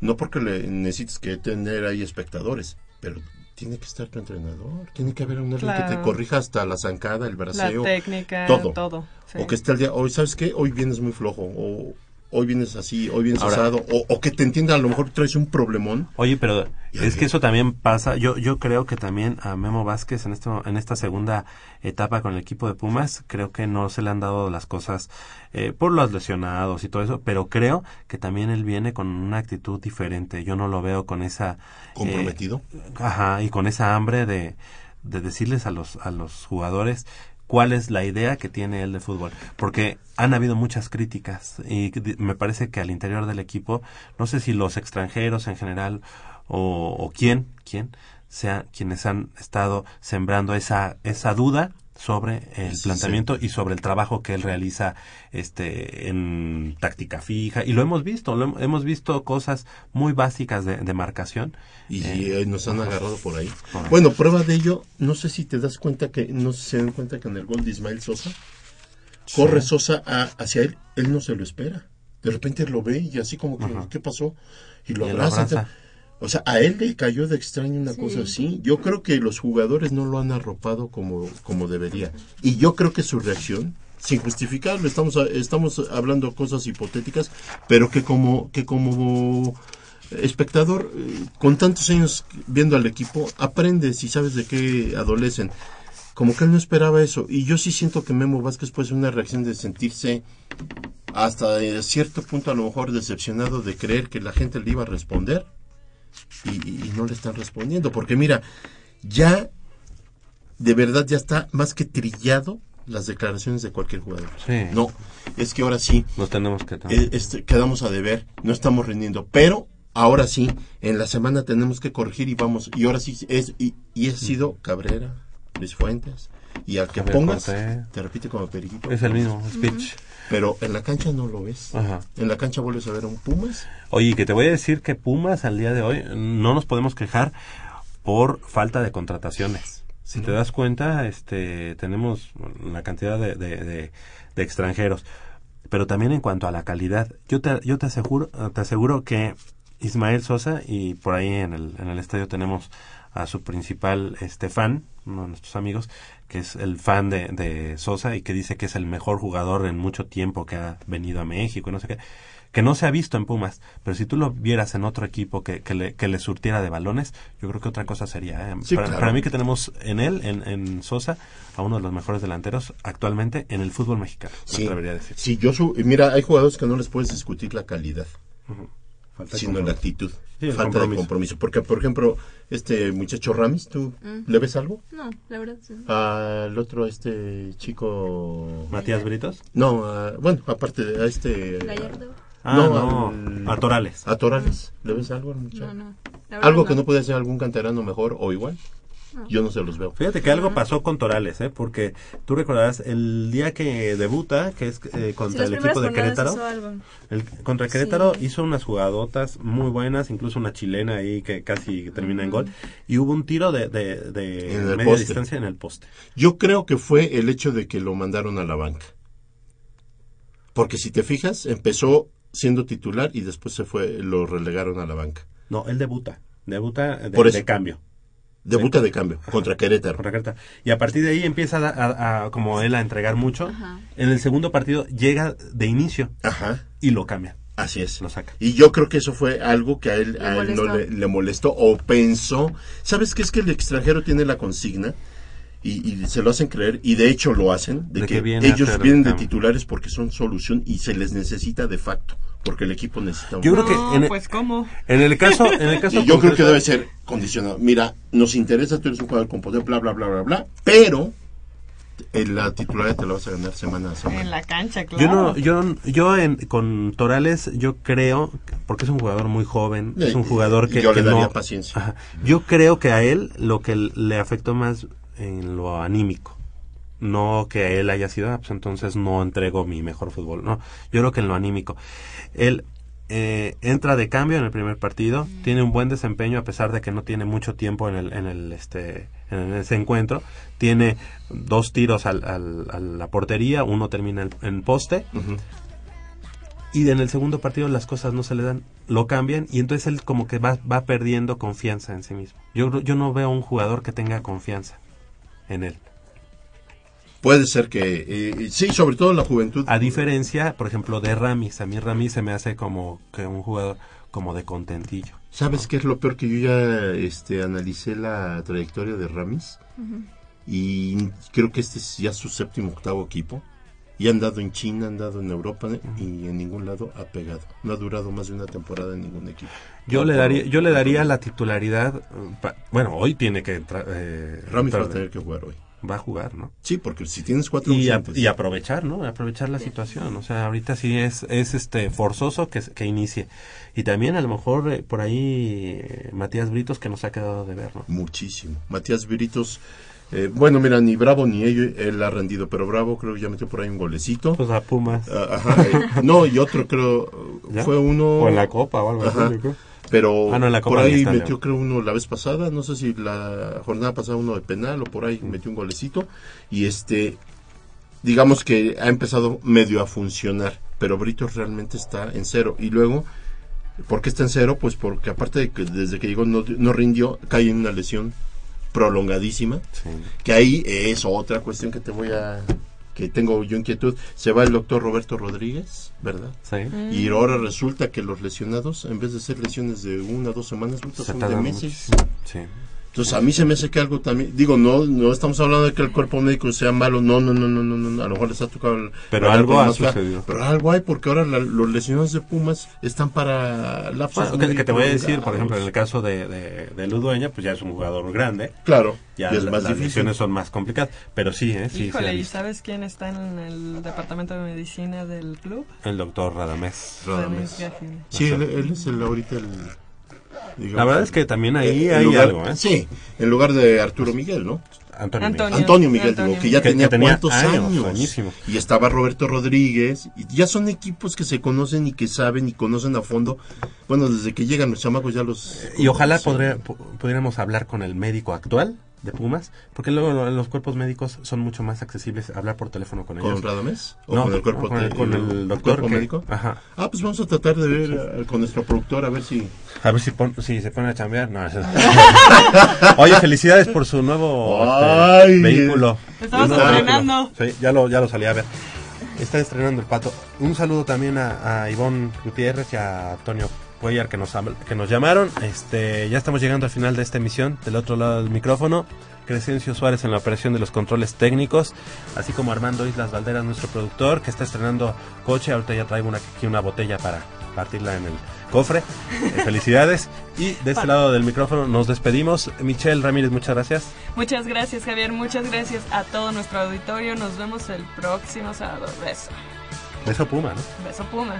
No porque le necesites que tener ahí espectadores, pero tiene que estar tu entrenador. Tiene que haber un alguien que te corrija hasta la zancada, el braceo. técnica, todo. todo, sí. O que esté el día, hoy, ¿sabes qué? Hoy vienes muy flojo. O hoy vienes así, hoy vienes Ahora- asado. O, o que te entienda, a lo mejor traes un problemón. Oye, pero es que eso también pasa. Yo yo creo que también a Memo Vázquez en esto en esta segunda etapa con el equipo de Pumas creo que no se le han dado las cosas eh, por los lesionados y todo eso, pero creo que también él viene con una actitud diferente. Yo no lo veo con esa eh, ¿Comprometido? ajá, y con esa hambre de de decirles a los a los jugadores cuál es la idea que tiene él de fútbol. Porque han habido muchas críticas y me parece que al interior del equipo, no sé si los extranjeros en general o, o quién, quién, sean quienes han estado sembrando esa, esa duda sobre el Sí, planteamiento y sobre el trabajo que él realiza este en táctica fija y lo hemos visto lo hem- hemos visto cosas muy básicas de, de marcación Y Eh, eh, nos han agarrado por ahí. Correcto. Bueno, prueba de ello, no sé si te das cuenta que, no sé si se dan cuenta que en el gol de Ismael Sosa, corre Sosa a- hacia él, él no se lo espera. De repente lo ve y así como que, ¿qué pasó? Y lo Y lo abraza. abraza. O sea, a él le cayó de extraño una cosa así. Yo creo que los jugadores no lo han arropado como, como debería. Y yo creo que su reacción, sin justificarlo, estamos, a- estamos hablando cosas hipotéticas, pero que como, que como espectador, eh, con tantos años viendo al equipo, aprendes y sabes de qué adolecen. Como que él no esperaba eso. Y yo sí siento que Memo Vázquez puede ser una reacción de sentirse hasta eh, cierto punto a lo mejor decepcionado de creer que la gente le iba a responder y, y no le están respondiendo. Porque mira, ya de verdad ya está más que trillado las declaraciones de cualquier jugador. Sí. No, es que ahora sí nos tenemos que eh, este, quedamos a deber, no estamos rindiendo, pero ahora sí, en la semana tenemos que corregir y vamos, y ahora sí es, y, y ha sido Cabrera, Luis Fuentes, y al que Javier pongas, Cortés. te repite como periquito. Es el mismo speech. Pero en la cancha no lo ves. Ajá. En la cancha vuelves a ver a un Pumas. Oye, que te voy a decir que Pumas al día de hoy no nos podemos quejar por falta de contrataciones. Si te das cuenta, este, tenemos la cantidad de, de, de- de extranjeros, pero también en cuanto a la calidad, yo te, yo te aseguro, te aseguro que Ismael Sosa y por ahí en el, en el estadio tenemos a su principal este fan, uno de nuestros amigos, que es el fan de, de Sosa y que dice que es el mejor jugador en mucho tiempo que ha venido a México y no sé qué, que no se ha visto en Pumas, pero si tú lo vieras en otro equipo que, que, le, que le surtiera de balones, yo creo que otra cosa sería. ¿eh? Sí, para, claro. para mí que tenemos en él, en, en Sosa, a uno de los mejores delanteros actualmente en el fútbol mexicano, me Sí, atrevería a decir. sí, yo su- mira, hay jugadores que no les puedes discutir la calidad, Falta sino la actitud, Sí, falta compromiso. de compromiso. Porque, por ejemplo, este muchacho Ramis, ¿tú Mm. le ves algo? No, la verdad sí. Al otro, este chico... Matías Britos. No, a- bueno, aparte de a este... Gallardo. Ah, no, a Torales. A Torales. ¿Le ves algo al muchacho? No, no. Verdad ¿Algo no. que no puede hacer algún canterano mejor o igual? Yo no se los veo. Fíjate que algo pasó con Torales, ¿eh? Porque tú recordarás el día que debuta, que es eh, contra el equipo de Querétaro. El, contra Querétaro hizo unas jugadotas muy buenas, incluso una chilena ahí que casi termina en gol. Y hubo un tiro de, de, de En el media poste. distancia en el poste. Yo creo que fue el hecho de que lo mandaron a la banca. Porque si te fijas, empezó siendo titular y después se fue, lo relegaron a la banca. No, él debuta. Debuta de, Por eso. de cambio. Debuta de cambio, contra Querétaro. Contra Querétaro. Y a partir de ahí empieza a, a- a- como él a entregar mucho. Ajá. En el segundo partido llega de inicio Ajá. y lo cambia. Así es. Lo saca. Y yo creo que eso fue algo que a él, Le a él no molestó. le, le molestó o pensó. ¿Sabes qué es que el extranjero tiene la consigna? Y, y se lo hacen creer, y de hecho lo hacen, de, De que, que viene a ellos vienen de titulares porque son solución y se les necesita de facto, porque el equipo necesita un Yo creo que en el- pues cómo. En el caso, en el caso Y yo creo que debe ser condicionado. Mira, nos interesa, tú eres un jugador con poder, bla, bla, bla, bla, bla, pero la titularidad te la vas a ganar semana a semana. En la cancha, claro. Yo no, yo, yo en, con Torales, yo creo, porque es un jugador muy joven, es un Eh, jugador que, yo le que daría no- paciencia. Ajá. Yo creo que a él lo que le afectó más en lo anímico, no que a él haya sido, ah, pues entonces no entrego mi mejor fútbol, no, yo creo que en lo anímico. Él eh, entra de cambio en el primer partido, tiene un buen desempeño a pesar de que no tiene mucho tiempo en el, en el este en ese encuentro, tiene dos tiros al, al- a la portería, uno termina en, en poste y en el segundo partido las cosas no se le dan, lo cambian y entonces él como que va, va perdiendo confianza en sí mismo. Yo, yo no veo un jugador que tenga confianza en él. Puede ser que, eh, sí, sobre todo en la juventud. A diferencia, por ejemplo, de Ramis. A mí Ramis se me hace como que un jugador como de contentillo. ¿Sabes qué es lo peor que yo ya este, analicé la trayectoria de Ramis? Y creo que este es ya su séptimo octavo equipo. Y han dado en China, han dado en Europa y en ningún lado ha pegado. No ha durado más de una temporada en ningún equipo. Yo No, le daría, yo le daría la titularidad. eh, pa- bueno, hoy tiene que entrar. Eh, Ramis va a tener que jugar hoy. Va a jugar, ¿no? Sí, porque si tienes cuatro y, a- ausentes- y aprovechar, ¿no? Aprovechar la situación. O sea, ahorita sí es, es este forzoso que, que inicie. Y también a lo mejor eh, por ahí eh, Matías Britos que nos ha quedado de ver, ¿no? Muchísimo. Matías Viritos, eh, bueno, mira, ni Bravo ni él, él ha rendido, pero Bravo creo que ya metió por ahí un golecito. Pues a Pumas. Ah, ajá, eh, no, y otro creo, ¿Ya? fue uno... O en la Copa o algo así, Ajá. yo creo. Pero Ah, no, la por ahí metió creo uno la vez pasada, no sé si la jornada pasada uno de penal o por ahí metió un golecito. Y este digamos que ha empezado medio a funcionar, pero Britos realmente está en cero. Y luego ¿por qué está en cero? Pues porque aparte de que desde que llegó no, no rindió, cae en una lesión prolongadísima, que ahí es otra cuestión que te voy a que tengo yo inquietud, se va el doctor Roberto Rodríguez, ¿verdad? Sí. Y ahora resulta que los lesionados, en vez de ser lesiones de una o dos semanas, Se son de meses. muchísimo. Sí. Entonces a mí se me hace que algo también, digo, no no estamos hablando de que el cuerpo médico sea malo, no, no, no, no, no, no, a lo mejor les ha tocado el- Pero algo ha sucedido. Pero algo hay porque ahora la- los lesionados de Pumas están para lapsos Bueno, que, te voy a decir, por ejemplo, en el caso de, de, de Ludueña, pues ya es un jugador grande. Claro, Ya y es la- más las difícil. lesiones son más complicadas. Pero sí, ¿eh? Sí, Híjole, ¿y sabes quién está en el departamento de medicina del club? El doctor Radamés. Radamés. Sí, él, él es el ahorita el... digamos, La verdad es que también ahí hay lugar- algo, ¿eh? Sí, en lugar de Arturo Miguel, ¿no? Antonio, Antonio. Antonio Miguel, Antonio digo, que ya Que- tenía, que tenía cuántos años, años. Y estaba Roberto Rodríguez. Y ya son equipos que se conocen y que saben y conocen a fondo. Bueno, desde que llegan los chamacos ya los... Y ojalá pu- pudiéramos hablar con el médico actual de Pumas, porque luego lo- los cuerpos médicos son mucho más accesibles hablar por teléfono con ellos. ¿Con Radamés? ¿O No, con el cuerpo, con el, con el doctor. cuerpo que- médico? Ajá. Ah, pues vamos a tratar de ver eh, con nuestro productor a ver si... A ver si, pon- si se pone a chambear. No, eso- Oye, felicidades por su nuevo este, vehículo. Estamos estrenando. Sí, ya lo, ya lo salí a ver. Está estrenando el pato. Un saludo también a, a Ivonne Gutiérrez y a Antonio Cuellar que nos, que nos llamaron. Este, ya estamos llegando al final de esta emisión. Del otro lado del micrófono, Crescencio Suárez en la operación de los controles técnicos, así como Armando Islas Valderas, nuestro productor, que está estrenando coche. Ahorita ya traigo una, aquí una botella para partirla en el cofre. Eh, felicidades. Y de este lado del micrófono nos despedimos. Michelle Ramírez, muchas gracias. Muchas gracias, Javier. Muchas gracias a todo nuestro auditorio. Nos vemos el próximo sábado. Beso. Beso Puma, ¿no? Beso Puma.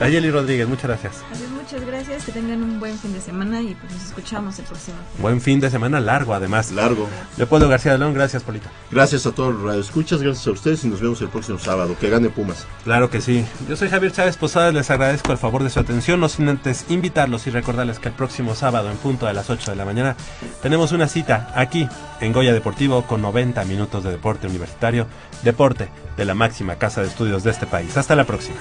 Ayeli Rodríguez, muchas gracias. Así es, muchas gracias, que tengan un buen fin de semana y pues nos escuchamos el próximo. Buen fin de semana largo, además. Largo. Leopoldo García de León, gracias, Polito. Gracias a todos los radioescuchas, gracias a ustedes y nos vemos el próximo sábado. Que gane Pumas. Claro que sí. Yo soy Javier Chávez Posadas, les agradezco el favor de su atención, no sin antes invitarlos y recordarles que el próximo sábado, en punto de las 8 de la mañana, tenemos una cita aquí en Goya Deportivo con 90 minutos de deporte universitario, deporte de la máxima casa de de este país. Hasta la próxima.